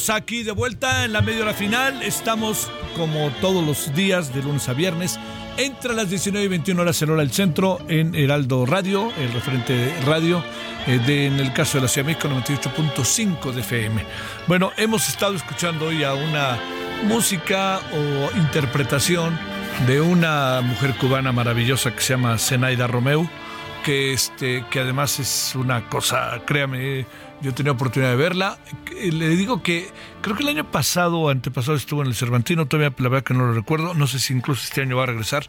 Aquí de vuelta en la media hora final. Estamos como todos los días, de lunes a viernes, entre las 19 y 21 horas en hora del centro, en Heraldo Radio, el referente de radio, eh, de, en el caso de la Ciudad de México, 98.5 de FM. Bueno, hemos estado escuchando hoy a una música o interpretación de una mujer cubana maravillosa que se llama Zenaida Romeu, que, este, que además es una cosa, créame, yo tenía oportunidad de verla. Le digo que creo que el año pasado o antepasado estuvo en el Cervantino, todavía la verdad que no lo recuerdo, no sé si incluso este año va a regresar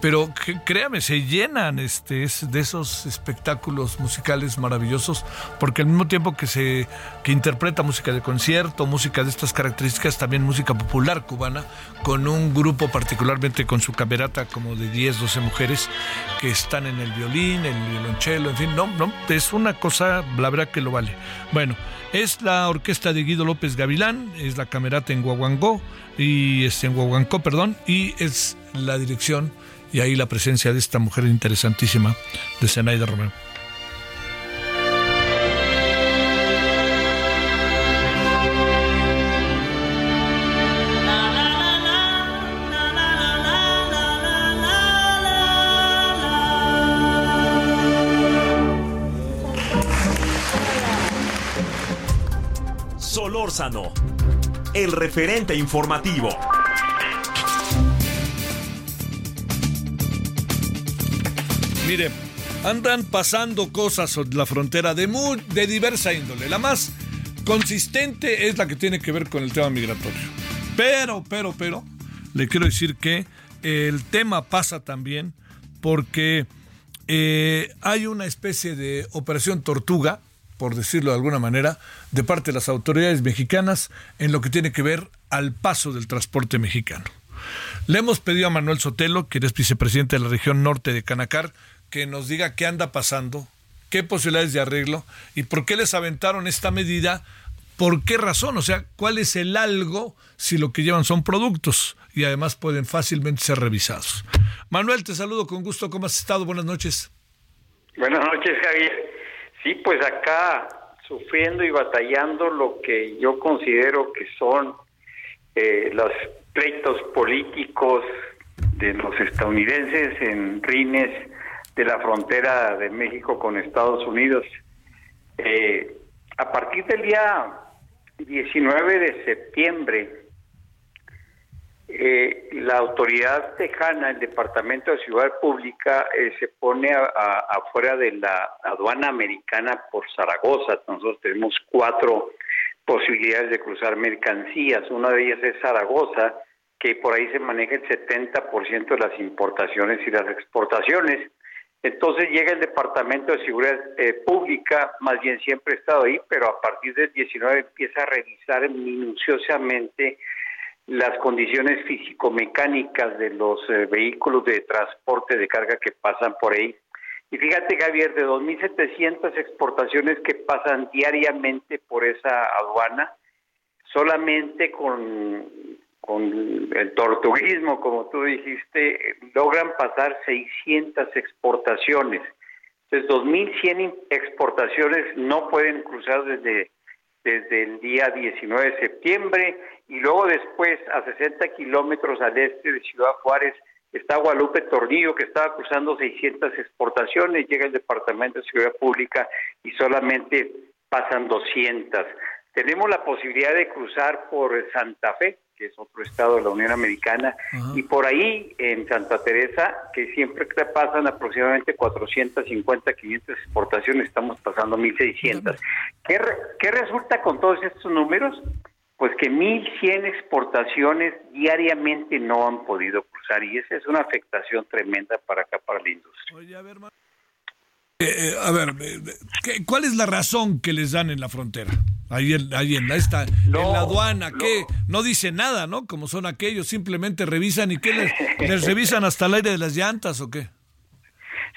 pero créame, se llenan este, de esos espectáculos musicales maravillosos, porque al mismo tiempo que se que interpreta música de concierto, música de estas características, también música popular cubana, con un grupo particularmente con su camerata como de 10, 12 mujeres que están en el violín, el violonchelo, en fin, no, no, es una cosa, la verdad que lo vale. Bueno, es la orquesta de Guido López Gavilán, es la camerata en Guaguancó, y es en Guaguancó, perdón, y es la dirección y ahí la presencia de esta mujer interesantísima de Zenaida Romero.
Solórzano, el referente informativo.
Mire, andan pasando cosas sobre la frontera de, de diversa índole. La más consistente es la que tiene que ver con el tema migratorio. Pero, pero, pero, le quiero decir que el tema pasa también porque eh, hay una especie de operación tortuga, por decirlo de alguna manera, de parte de las autoridades mexicanas en lo que tiene que ver al paso del transporte mexicano. Le hemos pedido a Manuel Sotelo, que es vicepresidente de la región norte de Canacar, que nos diga qué anda pasando, qué posibilidades de arreglo y por qué les aventaron esta medida, por qué razón, o sea, cuál es el algo si lo que llevan son productos y además pueden fácilmente ser revisados. Manuel, te saludo con gusto, ¿cómo has estado? Buenas noches.
Buenas noches, Javier. Sí, pues acá sufriendo y batallando lo que yo considero que son eh, los pleitos políticos de los estadounidenses en rines de la frontera de México con Estados Unidos. Eh, a partir del día 19 de septiembre, eh, la autoridad tejana, el Departamento de Ciudad Pública, eh, se pone afuera de la aduana americana por Zaragoza. Nosotros tenemos cuatro posibilidades de cruzar mercancías. Una de ellas es Zaragoza, que por ahí se maneja el 70% de las importaciones y las exportaciones. Entonces llega el Departamento de Seguridad eh, Pública, más bien siempre ha estado ahí, pero a partir del 19 empieza a revisar minuciosamente las condiciones físico-mecánicas de los eh, vehículos de transporte de carga que pasan por ahí. Y fíjate, Javier, de 2.700 exportaciones que pasan diariamente por esa aduana, solamente con con el tortuguismo, como tú dijiste, logran pasar 600 exportaciones. Entonces, 2.100 exportaciones no pueden cruzar desde, desde el día 19 de septiembre y luego después a 60 kilómetros al este de Ciudad Juárez está Guadalupe Tornillo que estaba cruzando 600 exportaciones, llega el Departamento de Seguridad Pública y solamente pasan 200. Tenemos la posibilidad de cruzar por Santa Fe, que es otro estado de la Unión Americana, y por ahí en Santa Teresa, que siempre pasan aproximadamente 450, 500 exportaciones, estamos pasando 1600. ¿Qué, ¿Qué resulta con todos estos números? Pues que 1100 exportaciones diariamente no han podido cruzar y esa es una afectación tremenda para acá, para la industria.
a ver, eh, eh, a ver ¿cuál es la razón que les dan en la frontera? Ahí en, ahí en, esta, en la aduana, ¿qué? No dice nada, ¿no? Como son aquellos, simplemente revisan y ¿qué les, les revisan hasta el aire de las llantas o qué?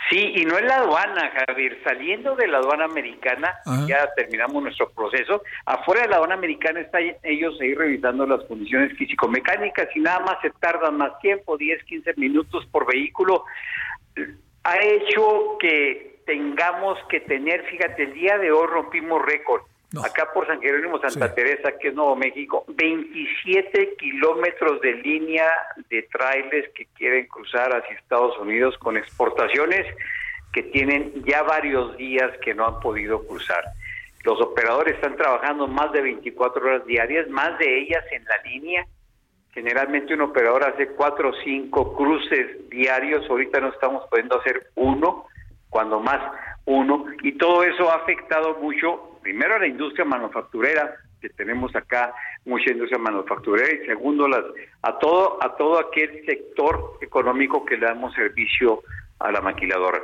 Sí, y no es la aduana, Javier. Saliendo de la aduana americana, ya terminamos nuestro proceso. Afuera de la aduana americana están ellos ahí revisando las condiciones físico-mecánicas y nada más se tardan más tiempo, 10, 15 minutos por vehículo. Ha hecho que tengamos que tener, fíjate, el día de hoy rompimos récord acá por San Jerónimo, Santa Teresa, que es Nuevo México, 27 kilómetros de línea de trailers que quieren cruzar hacia Estados Unidos con exportaciones que tienen ya varios días que no han podido cruzar. Los operadores están trabajando más de 24 horas diarias, más de ellas en la línea. Generalmente un operador hace cuatro o cinco cruces diarios, ahorita no estamos pudiendo hacer uno, cuando más uno, y todo eso ha afectado mucho, primero la industria manufacturera, que tenemos acá mucha industria manufacturera, y segundo las, a todo, a todo aquel sector económico que le damos servicio a la maquiladora.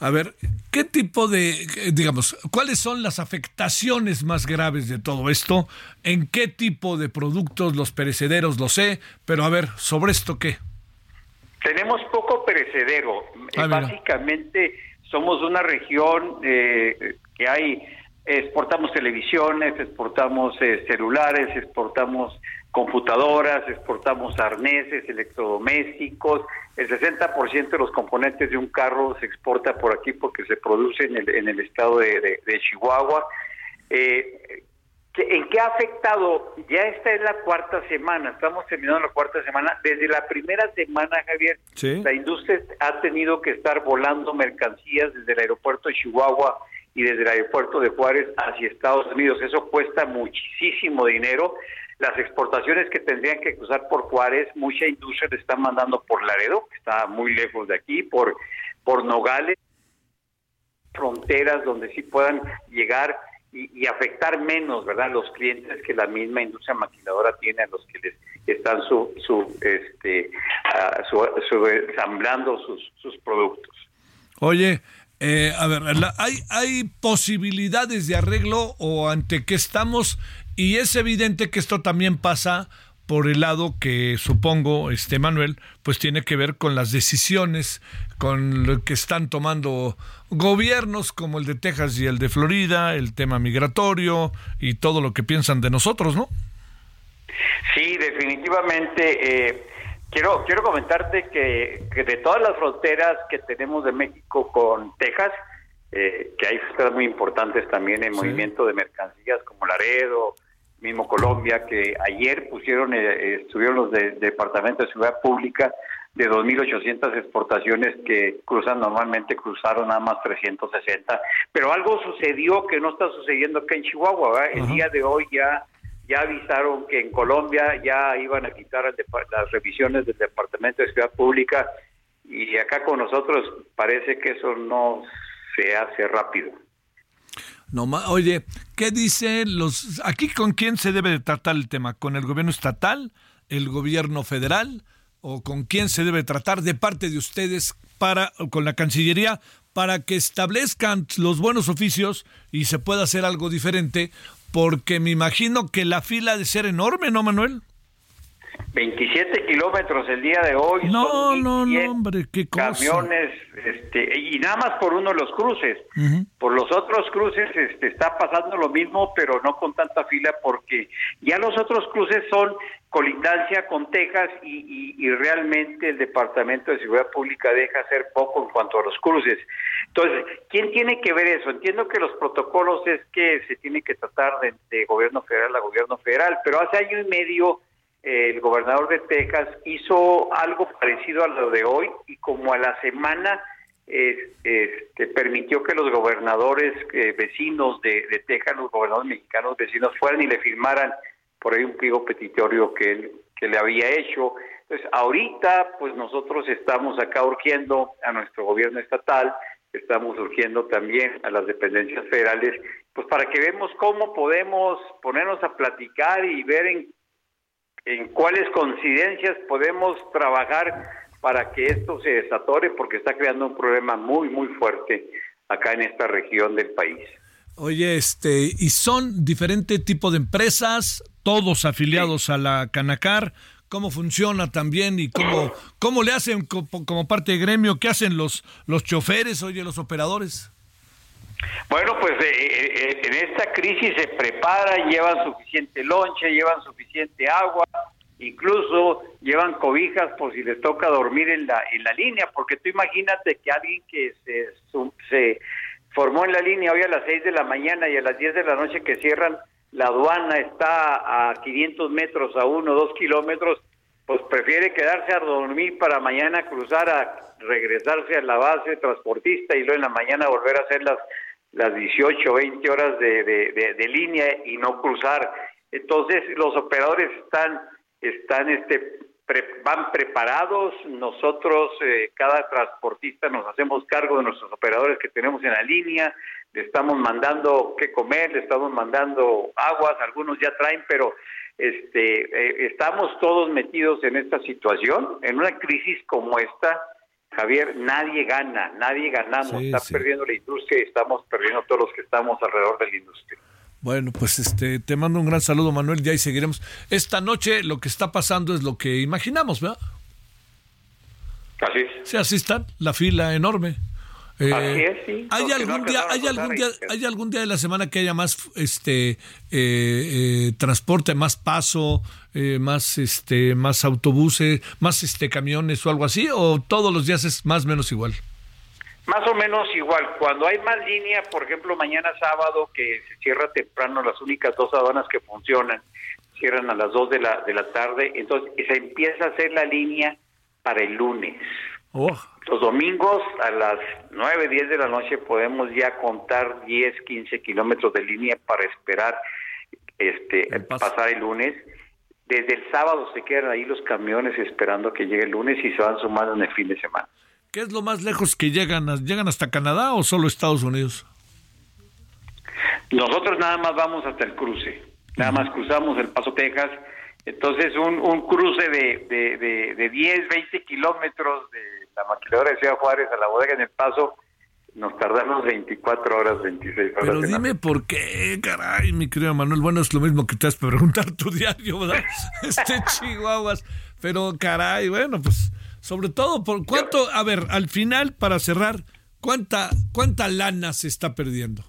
A ver, ¿qué tipo de, digamos, cuáles son las afectaciones más graves de todo esto? ¿En qué tipo de productos los perecederos lo sé? Pero a ver, ¿sobre esto qué?
Tenemos poco perecedero. Ah, Básicamente somos una región eh, que hay, exportamos televisiones, exportamos eh, celulares, exportamos computadoras, exportamos arneses, electrodomésticos. El 60% de los componentes de un carro se exporta por aquí porque se produce en el, en el estado de, Chihuahua. Eh, ¿En qué ha afectado? Ya esta es la cuarta semana, estamos terminando la cuarta semana. Desde la primera semana, Javier, la industria ha tenido que estar volando mercancías desde el aeropuerto de Chihuahua y desde el aeropuerto de Juárez hacia Estados Unidos. Eso cuesta muchísimo dinero las exportaciones que tendrían que cruzar por Juárez, mucha industria le están mandando por Laredo, que está muy lejos de aquí, por, por Nogales, fronteras donde sí puedan llegar y, afectar menos, ¿verdad? Los clientes que la misma industria maquiladora tiene a los que les están su, su este, su, ensamblando sus, sus productos.
Oye, eh, a ver, ¿hay, ¿hay posibilidades de arreglo o ante qué estamos? Y es evidente que esto también pasa por el lado que supongo, este Manuel, pues tiene que ver con las decisiones con lo que están tomando gobiernos como el de Texas y el de Florida, el tema migratorio y todo lo que piensan de nosotros, ¿no?
Sí, definitivamente. Eh, quiero quiero comentarte que, de todas las fronteras que tenemos de México con Texas, eh, que hay fronteras muy importantes también en movimiento de mercancías como Laredo, mismo Colombia, que ayer pusieron, eh, estuvieron los de, Departamento de Seguridad Pública de 2.800 exportaciones que cruzan normalmente, cruzaron nada más 360. Pero algo sucedió que no está sucediendo acá en Chihuahua. El día de hoy ya ya avisaron que en Colombia ya iban a quitar las revisiones del Departamento de Seguridad Pública y acá con nosotros parece que eso no se hace rápido.
No, oye, ¿qué dicen los... Aquí con quién se debe de tratar el tema? ¿Con el gobierno estatal, el gobierno federal o con quién se debe tratar de parte de ustedes para con la Cancillería para que establezcan los buenos oficios y se pueda hacer algo diferente? Porque me imagino que la fila ha de ser enorme, ¿no, Manuel?
27 kilómetros el día de hoy.
No, no, no, hombre, qué cosa.
Camiones, este, y nada más por uno de los cruces. Por los otros cruces este, está pasando lo mismo, pero no con tanta fila, porque ya los otros cruces son colindancia con Texas y, y, realmente el Departamento de Seguridad Pública deja hacer poco en cuanto a los cruces. Entonces, ¿quién tiene que ver eso? Entiendo que los protocolos es que se tiene que tratar de, de gobierno federal a gobierno federal, pero hace año y medio el gobernador de Texas hizo algo parecido a lo de hoy y como a la semana este, permitió que los gobernadores eh, vecinos de, Texas, los gobernadores mexicanos vecinos, fueran y le firmaran por ahí un pliego petitorio que él que le había hecho. Entonces, ahorita, pues nosotros estamos acá urgiendo a nuestro gobierno estatal, estamos urgiendo también a las dependencias federales, pues para que vemos cómo podemos ponernos a platicar y ver en en cuáles coincidencias podemos trabajar para que esto se desatore, porque está creando un problema muy, muy fuerte acá en esta región del país.
Oye, este, y son diferente tipo de empresas, todos afiliados a la Canacar. ¿Cómo funciona también y cómo, cómo le hacen como, parte de gremio? ¿Qué hacen los, los choferes, oye, los operadores?
Bueno, pues eh, eh, eh, en esta crisis se preparan, llevan suficiente lonche, llevan suficiente agua, incluso llevan cobijas por si les toca dormir en la en la línea, porque tú imagínate que alguien que se, se informó en la línea hoy a las 6 de la mañana y a las 10 de la noche que cierran la aduana está a 500 metros, a 1 o 2 kilómetros, pues prefiere quedarse a dormir para mañana cruzar a regresarse a la base transportista y luego en la mañana volver a hacer las, las 18 o 20 horas de, de, línea y no cruzar. Entonces los operadores están, están este, van preparados, nosotros, eh, cada transportista nos hacemos cargo de nuestros operadores que tenemos en la línea, le estamos mandando qué comer, le estamos mandando aguas, algunos ya traen, pero este, eh, estamos todos metidos en esta situación, en una crisis como esta, Javier, nadie gana, nadie ganamos, está perdiendo la industria y estamos perdiendo todos los que estamos alrededor de la industria.
Bueno, pues este, te mando un gran saludo, Manuel, ya ahí seguiremos. Esta noche lo que está pasando es lo que imaginamos, ¿verdad?
Así es.
Sí, así está, la fila enorme.
Eh,
¿Hay algún día, hay algún día, hay algún día de la semana que haya más, este, eh, eh, transporte, más paso, más, este, más autobuses, más, este, camiones o algo así, o todos los días es más o menos igual?
Más o menos igual. Cuando hay más línea, por ejemplo, mañana sábado que se cierra temprano, las únicas dos aduanas que funcionan cierran a las dos de la de la tarde, entonces se empieza a hacer la línea para el lunes.
Oh.
Los domingos a las 9, 10 de la noche podemos ya contar 10, 15 kilómetros de línea para esperar este pasar el lunes. Desde el sábado se quedan ahí los camiones esperando que llegue el lunes y se van sumando en el fin de semana.
¿Qué es lo más lejos que llegan? ¿Llegan hasta Canadá o solo Estados Unidos?
Nosotros nada más vamos hasta el cruce. Nada más cruzamos el Paso, Texas entonces, un, un cruce de, de, de, 10, 20 kilómetros de la maquiladora de Ciudad Juárez a la bodega en El Paso, nos tardamos 24 horas, 26 horas.
Pero dime por qué, caray, mi querido Manuel. Bueno, es lo mismo que te has preguntar tu diario, ¿verdad? <laughs> este Chihuahuas. Pero, caray, bueno, pues, sobre todo, por cuánto, a ver, al final, para cerrar, ¿cuánta, cuánta lana se está perdiendo?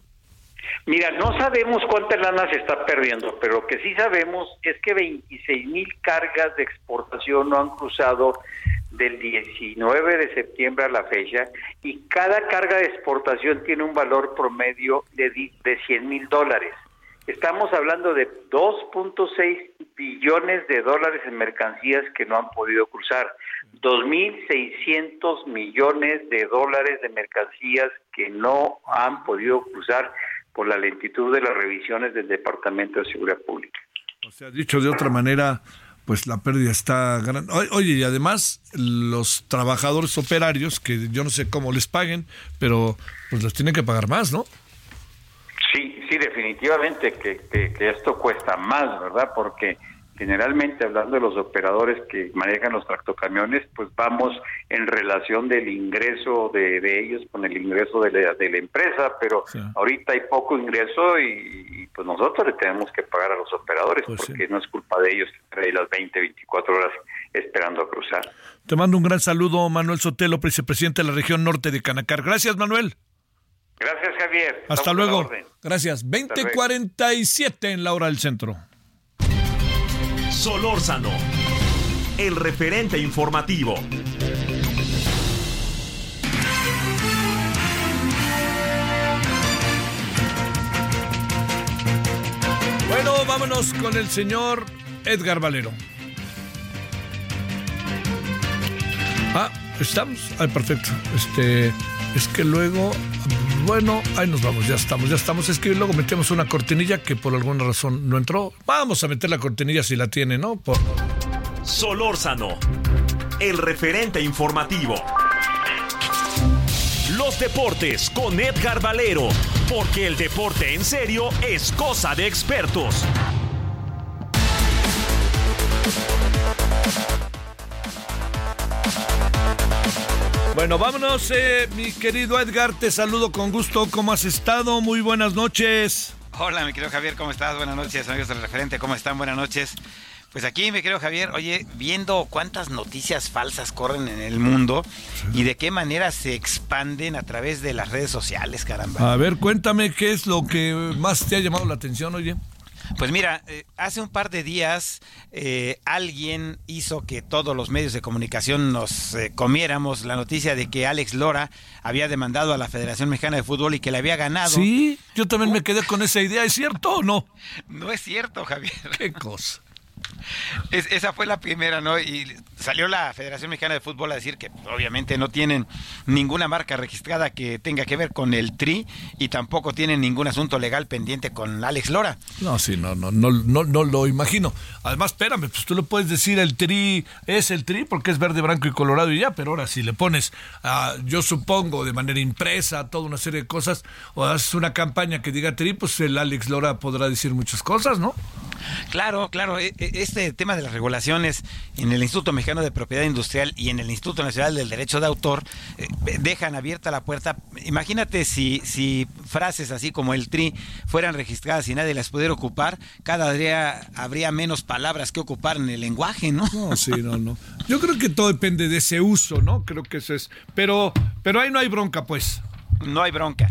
Mira, no sabemos cuánta lana se está perdiendo, pero lo que sí sabemos es que 26 mil cargas de exportación no han cruzado del 19 de septiembre a la fecha y cada carga de exportación tiene un valor promedio de, de 100 mil dólares. Estamos hablando de 2.6 billones de dólares en mercancías que no han podido cruzar, 2.600 millones de dólares de mercancías que no han podido cruzar por la lentitud de las revisiones del Departamento de Seguridad Pública.
O sea, dicho de otra manera, pues la pérdida está grande. Oye, y además los trabajadores operarios, que yo no sé cómo les paguen, pero pues los tienen que pagar más, ¿no?
Sí, sí, definitivamente que, que esto cuesta más, ¿verdad? Porque generalmente hablando de los operadores que manejan los tractocamiones, pues vamos en relación del ingreso de, ellos con el ingreso de la, de la empresa, pero ahorita hay poco ingreso y, pues nosotros le tenemos que pagar a los operadores pues porque no es culpa de ellos que las 20, 24 horas esperando a cruzar.
Te mando un gran saludo, Manuel Sotelo, vicepresidente de la región norte de Canacar. Gracias, Manuel.
Gracias, Javier.
Hasta luego. Gracias. 2047 en la hora del centro.
Solórzano, el referente informativo.
Bueno, vámonos con el señor Edgar Valero. Ah, estamos. Ah, perfecto. Este, es que luego bueno, ahí nos vamos, ya estamos, ya estamos. Es que luego metemos una cortinilla que por alguna razón no entró. Vamos a meter la cortinilla si la tiene, ¿no? Por...
Solórzano, el referente informativo. Los deportes con Edgar Valero, porque el deporte en serio es cosa de expertos.
Bueno, vámonos, eh, mi querido Edgar, te saludo con gusto. ¿Cómo has estado? Muy buenas noches.
Hola, mi querido Javier, ¿cómo estás? Buenas noches, amigos del referente, ¿cómo están? Buenas noches. Pues aquí, mi querido Javier, oye, viendo cuántas noticias falsas corren en el mundo y de qué manera se expanden a través de las redes sociales, caramba.
A ver, cuéntame qué es lo que más te ha llamado la atención, oye.
Pues mira, eh, hace un par de días eh, alguien hizo que todos los medios de comunicación nos eh, comiéramos la noticia de que Alex Lora había demandado a la Federación Mexicana de Fútbol y que le había ganado.
Sí, yo también me quedé con esa idea. ¿Es cierto o no?
No es cierto, Javier.
Qué cosa.
Es, esa fue la primera, ¿no? Y salió la Federación Mexicana de Fútbol a decir que obviamente no tienen ninguna marca registrada que tenga que ver con el TRI y tampoco tienen ningún asunto legal pendiente con Alex Lora.
No, sí, no, no, no, no, no lo imagino. Además, espérame, pues tú le puedes decir el TRI es el TRI porque es verde, blanco y colorado y ya, pero ahora si le pones, yo supongo, de manera impresa, toda una serie de cosas, o haces una campaña que diga TRI, pues el Alex Lora podrá decir muchas cosas, ¿no?
Claro, claro. E, e, este tema de las regulaciones en el Instituto Mexicano de Propiedad Industrial y en el Instituto Nacional del Derecho de Autor eh, dejan abierta la puerta. Imagínate si, si frases así como el TRI fueran registradas y nadie las pudiera ocupar, cada día habría menos palabras que ocupar en el lenguaje, ¿no?
No, sí, no, no. Yo creo que todo depende de ese uso, ¿no? Creo que eso es. Pero, pero ahí no hay bronca, pues.
No hay bronca.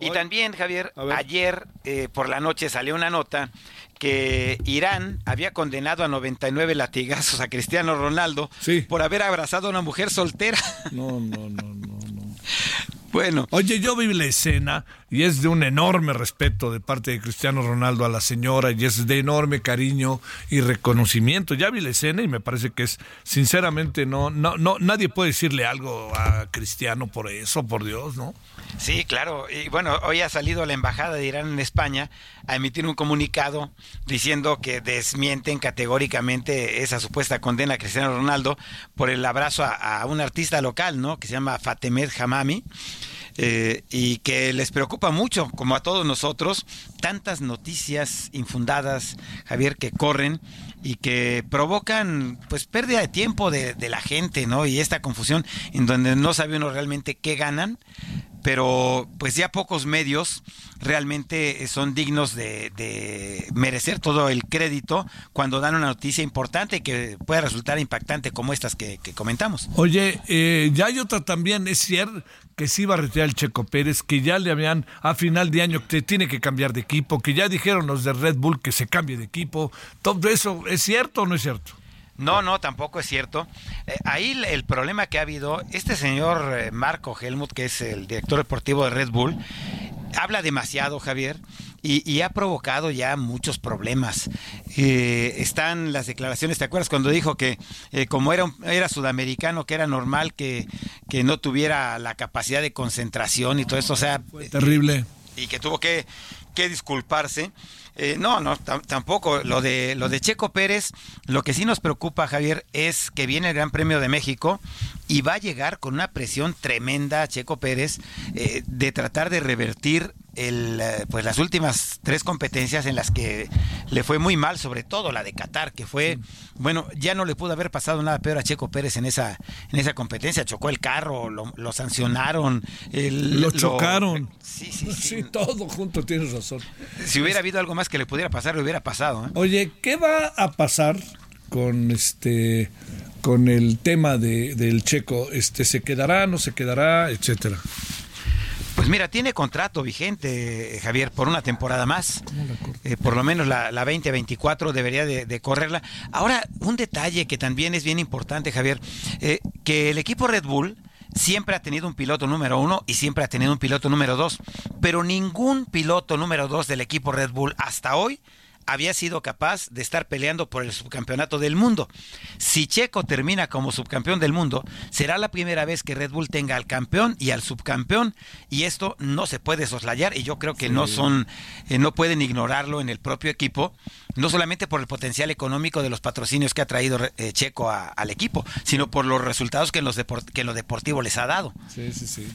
y también, Javier, ayer eh, por la noche salió una nota que Irán había condenado a 99 latigazos a Cristiano Ronaldo por haber abrazado a una mujer soltera.
No, no, no, no, no. <laughs>
Bueno.
Oye, yo vi la escena y es de un enorme respeto de parte de Cristiano Ronaldo a la señora y es de enorme cariño y reconocimiento. Ya vi la escena y me parece que es, sinceramente, no, no, no, nadie puede decirle algo a Cristiano por eso, por Dios, ¿no?
Sí, claro. Y bueno, hoy ha salido la embajada de Irán en España a emitir un comunicado diciendo que desmienten categóricamente esa supuesta condena a Cristiano Ronaldo por el abrazo a, a un artista local, ¿no? Que se llama Fatemed Hamami. Eh, y que les preocupa mucho, como a todos nosotros, tantas noticias infundadas, Javier, que corren y que provocan pues pérdida de tiempo de, de la gente, ¿no? Y esta confusión en donde no sabe uno realmente qué ganan pero pues ya pocos medios realmente son dignos de, merecer todo el crédito cuando dan una noticia importante que puede resultar impactante como estas que, comentamos.
Oye, eh, ya hay otra también, es cierto que sí va a retirar el Checo Pérez, que ya le habían a final de año que tiene que cambiar de equipo, que ya dijeron los de Red Bull que se cambie de equipo, todo eso, ¿es cierto o no es cierto?
No, no, tampoco es cierto. Eh, ahí el problema que ha habido, este señor eh, Marco Helmut, que es el director deportivo de Red Bull, habla demasiado, Javier, y, ha provocado ya muchos problemas. Eh, están las declaraciones, ¿te acuerdas cuando dijo que como era, era sudamericano, que era normal que, que, no tuviera la capacidad de concentración y todo eso? O sea...
terrible.
Y que tuvo que, que disculparse. Eh, no, no, tampoco. Lo de, lo de Checo Pérez, lo que sí nos preocupa, Javier, es que viene el Gran Premio de México y va a llegar con una presión tremenda Checo Pérez eh, de tratar de revertir el, eh, pues las últimas tres competencias en las que le fue muy mal, sobre todo la de Qatar, que fue, bueno, ya no le pudo haber pasado nada peor a Checo Pérez en esa, en esa competencia, chocó el carro, lo, sancionaron,
lo chocaron.
sí, sí,
sí, todo junto, tienes razón.
Si hubiera habido algo más que le pudiera pasar, le hubiera pasado. ¿eh?
Oye, ¿qué va a pasar con este con el tema de, del checo? Este, ¿Se quedará, no se quedará, etcétera?
Pues mira, tiene contrato vigente, Javier, por una temporada más. Eh, por lo menos la, la 2024 debería de, correrla. Ahora, un detalle que también es bien importante, Javier, eh, que el equipo Red Bull siempre ha tenido un piloto número uno y siempre ha tenido un piloto número dos, pero ningún piloto número dos del equipo Red Bull hasta hoy había sido capaz de estar peleando por el subcampeonato del mundo. Si Checo termina como subcampeón del mundo, será la primera vez que Red Bull tenga al campeón y al subcampeón y esto no se puede soslayar y yo creo que no son eh, no pueden ignorarlo en el propio equipo, no solamente por el potencial económico de los patrocinios que ha traído eh, Checo al equipo, sino por los resultados que en, los que en lo deportivo les ha dado.
Sí, sí, sí.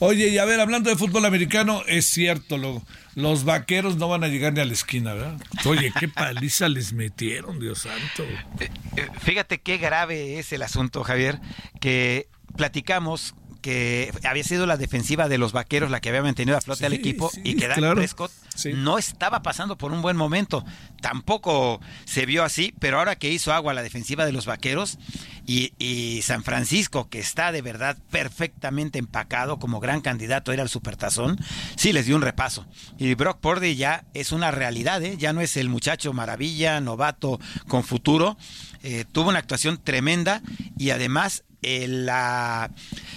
Oye, y a ver, hablando de fútbol americano, es cierto, lo, los vaqueros no van a llegar ni a la esquina, ¿verdad? Oye, qué paliza les metieron, Dios santo.
Eh, eh, fíjate qué grave es el asunto, Javier, que platicamos que había sido la defensiva de los vaqueros la que había mantenido a flote al equipo y que Dak Prescott no estaba pasando por un buen momento. Tampoco se vio así, pero ahora que hizo agua la defensiva de los vaqueros y, y San Francisco, que está de verdad perfectamente empacado como gran candidato a ir al supertazón, sí les dio un repaso. Y Brock Purdy ya es una realidad, ¿eh? ya no es el muchacho maravilla, novato con futuro. Eh, tuvo una actuación tremenda y además eh, la,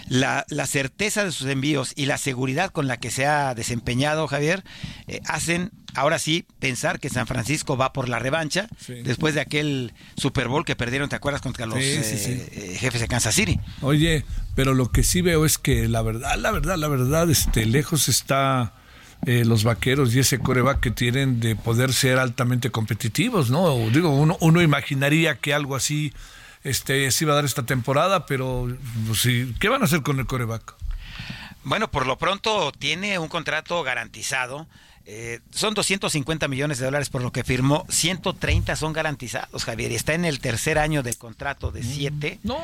la, certeza de sus envíos y la seguridad con la que se ha desempeñado Javier eh, hacen ahora sí pensar que San Francisco va por la revancha después de aquel Super Bowl que perdieron, ¿te acuerdas? Contra los jefes de Kansas City.
Oye, pero lo que sí veo es que la verdad, la verdad, la verdad, este, lejos está eh, los vaqueros y ese coreback que tienen de poder ser altamente competitivos, ¿no? Digo, uno, uno imaginaría que algo así este, se iba a dar esta temporada, pero pues, sí, ¿qué van a hacer con el coreback?
Bueno, por lo pronto tiene un contrato garantizado eh, son 250 millones de dólares por lo que firmó, 130 son garantizados, Javier, y está en el tercer año del contrato de 7.
No,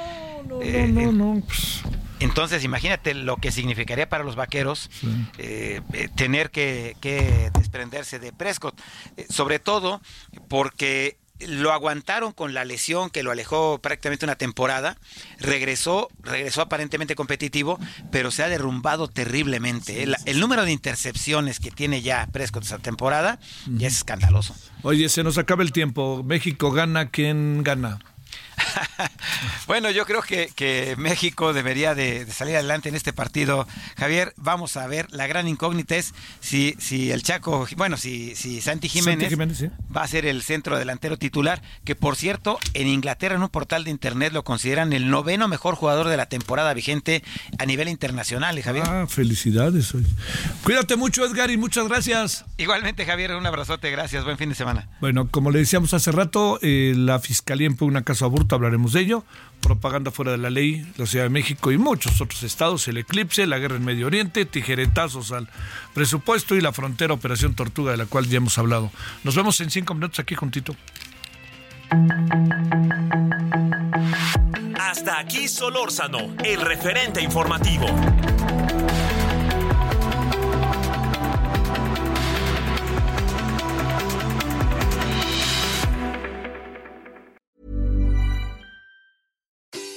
no, eh, no, no,
pues. Entonces, imagínate lo que significaría para los vaqueros eh, tener que, que, desprenderse de Prescott, sobre todo porque lo aguantaron con la lesión que lo alejó prácticamente una temporada, regresó, regresó aparentemente competitivo, pero se ha derrumbado terriblemente. el, número de intercepciones que tiene ya Prescott esta temporada ya es escandaloso.
Oye, se nos acaba el tiempo. México gana, ¿quién gana? <laughs>
bueno, yo creo que, México debería de, salir adelante en este partido. Javier, vamos a ver, la gran incógnita es si, si el Chaco, bueno, si, si Santi Jiménez, va a ser el centro delantero titular, que por cierto, en Inglaterra en un portal de internet lo consideran el noveno mejor jugador de la temporada vigente a nivel internacional, ¿eh, Javier.
Ah, felicidades. Cuídate mucho, Edgar, y muchas gracias.
Igualmente, Javier, un abrazote, gracias, buen fin de semana.
Bueno, como le decíamos hace rato, eh, la Fiscalía una caso hablaremos de ello. Propaganda fuera de la ley, la Ciudad de México y muchos otros estados, el eclipse, la guerra en Medio Oriente, tijeretazos al presupuesto y la frontera Operación Tortuga, de la cual ya hemos hablado. Nos vemos en cinco minutos aquí juntito.
Hasta aquí Solórzano, el referente informativo.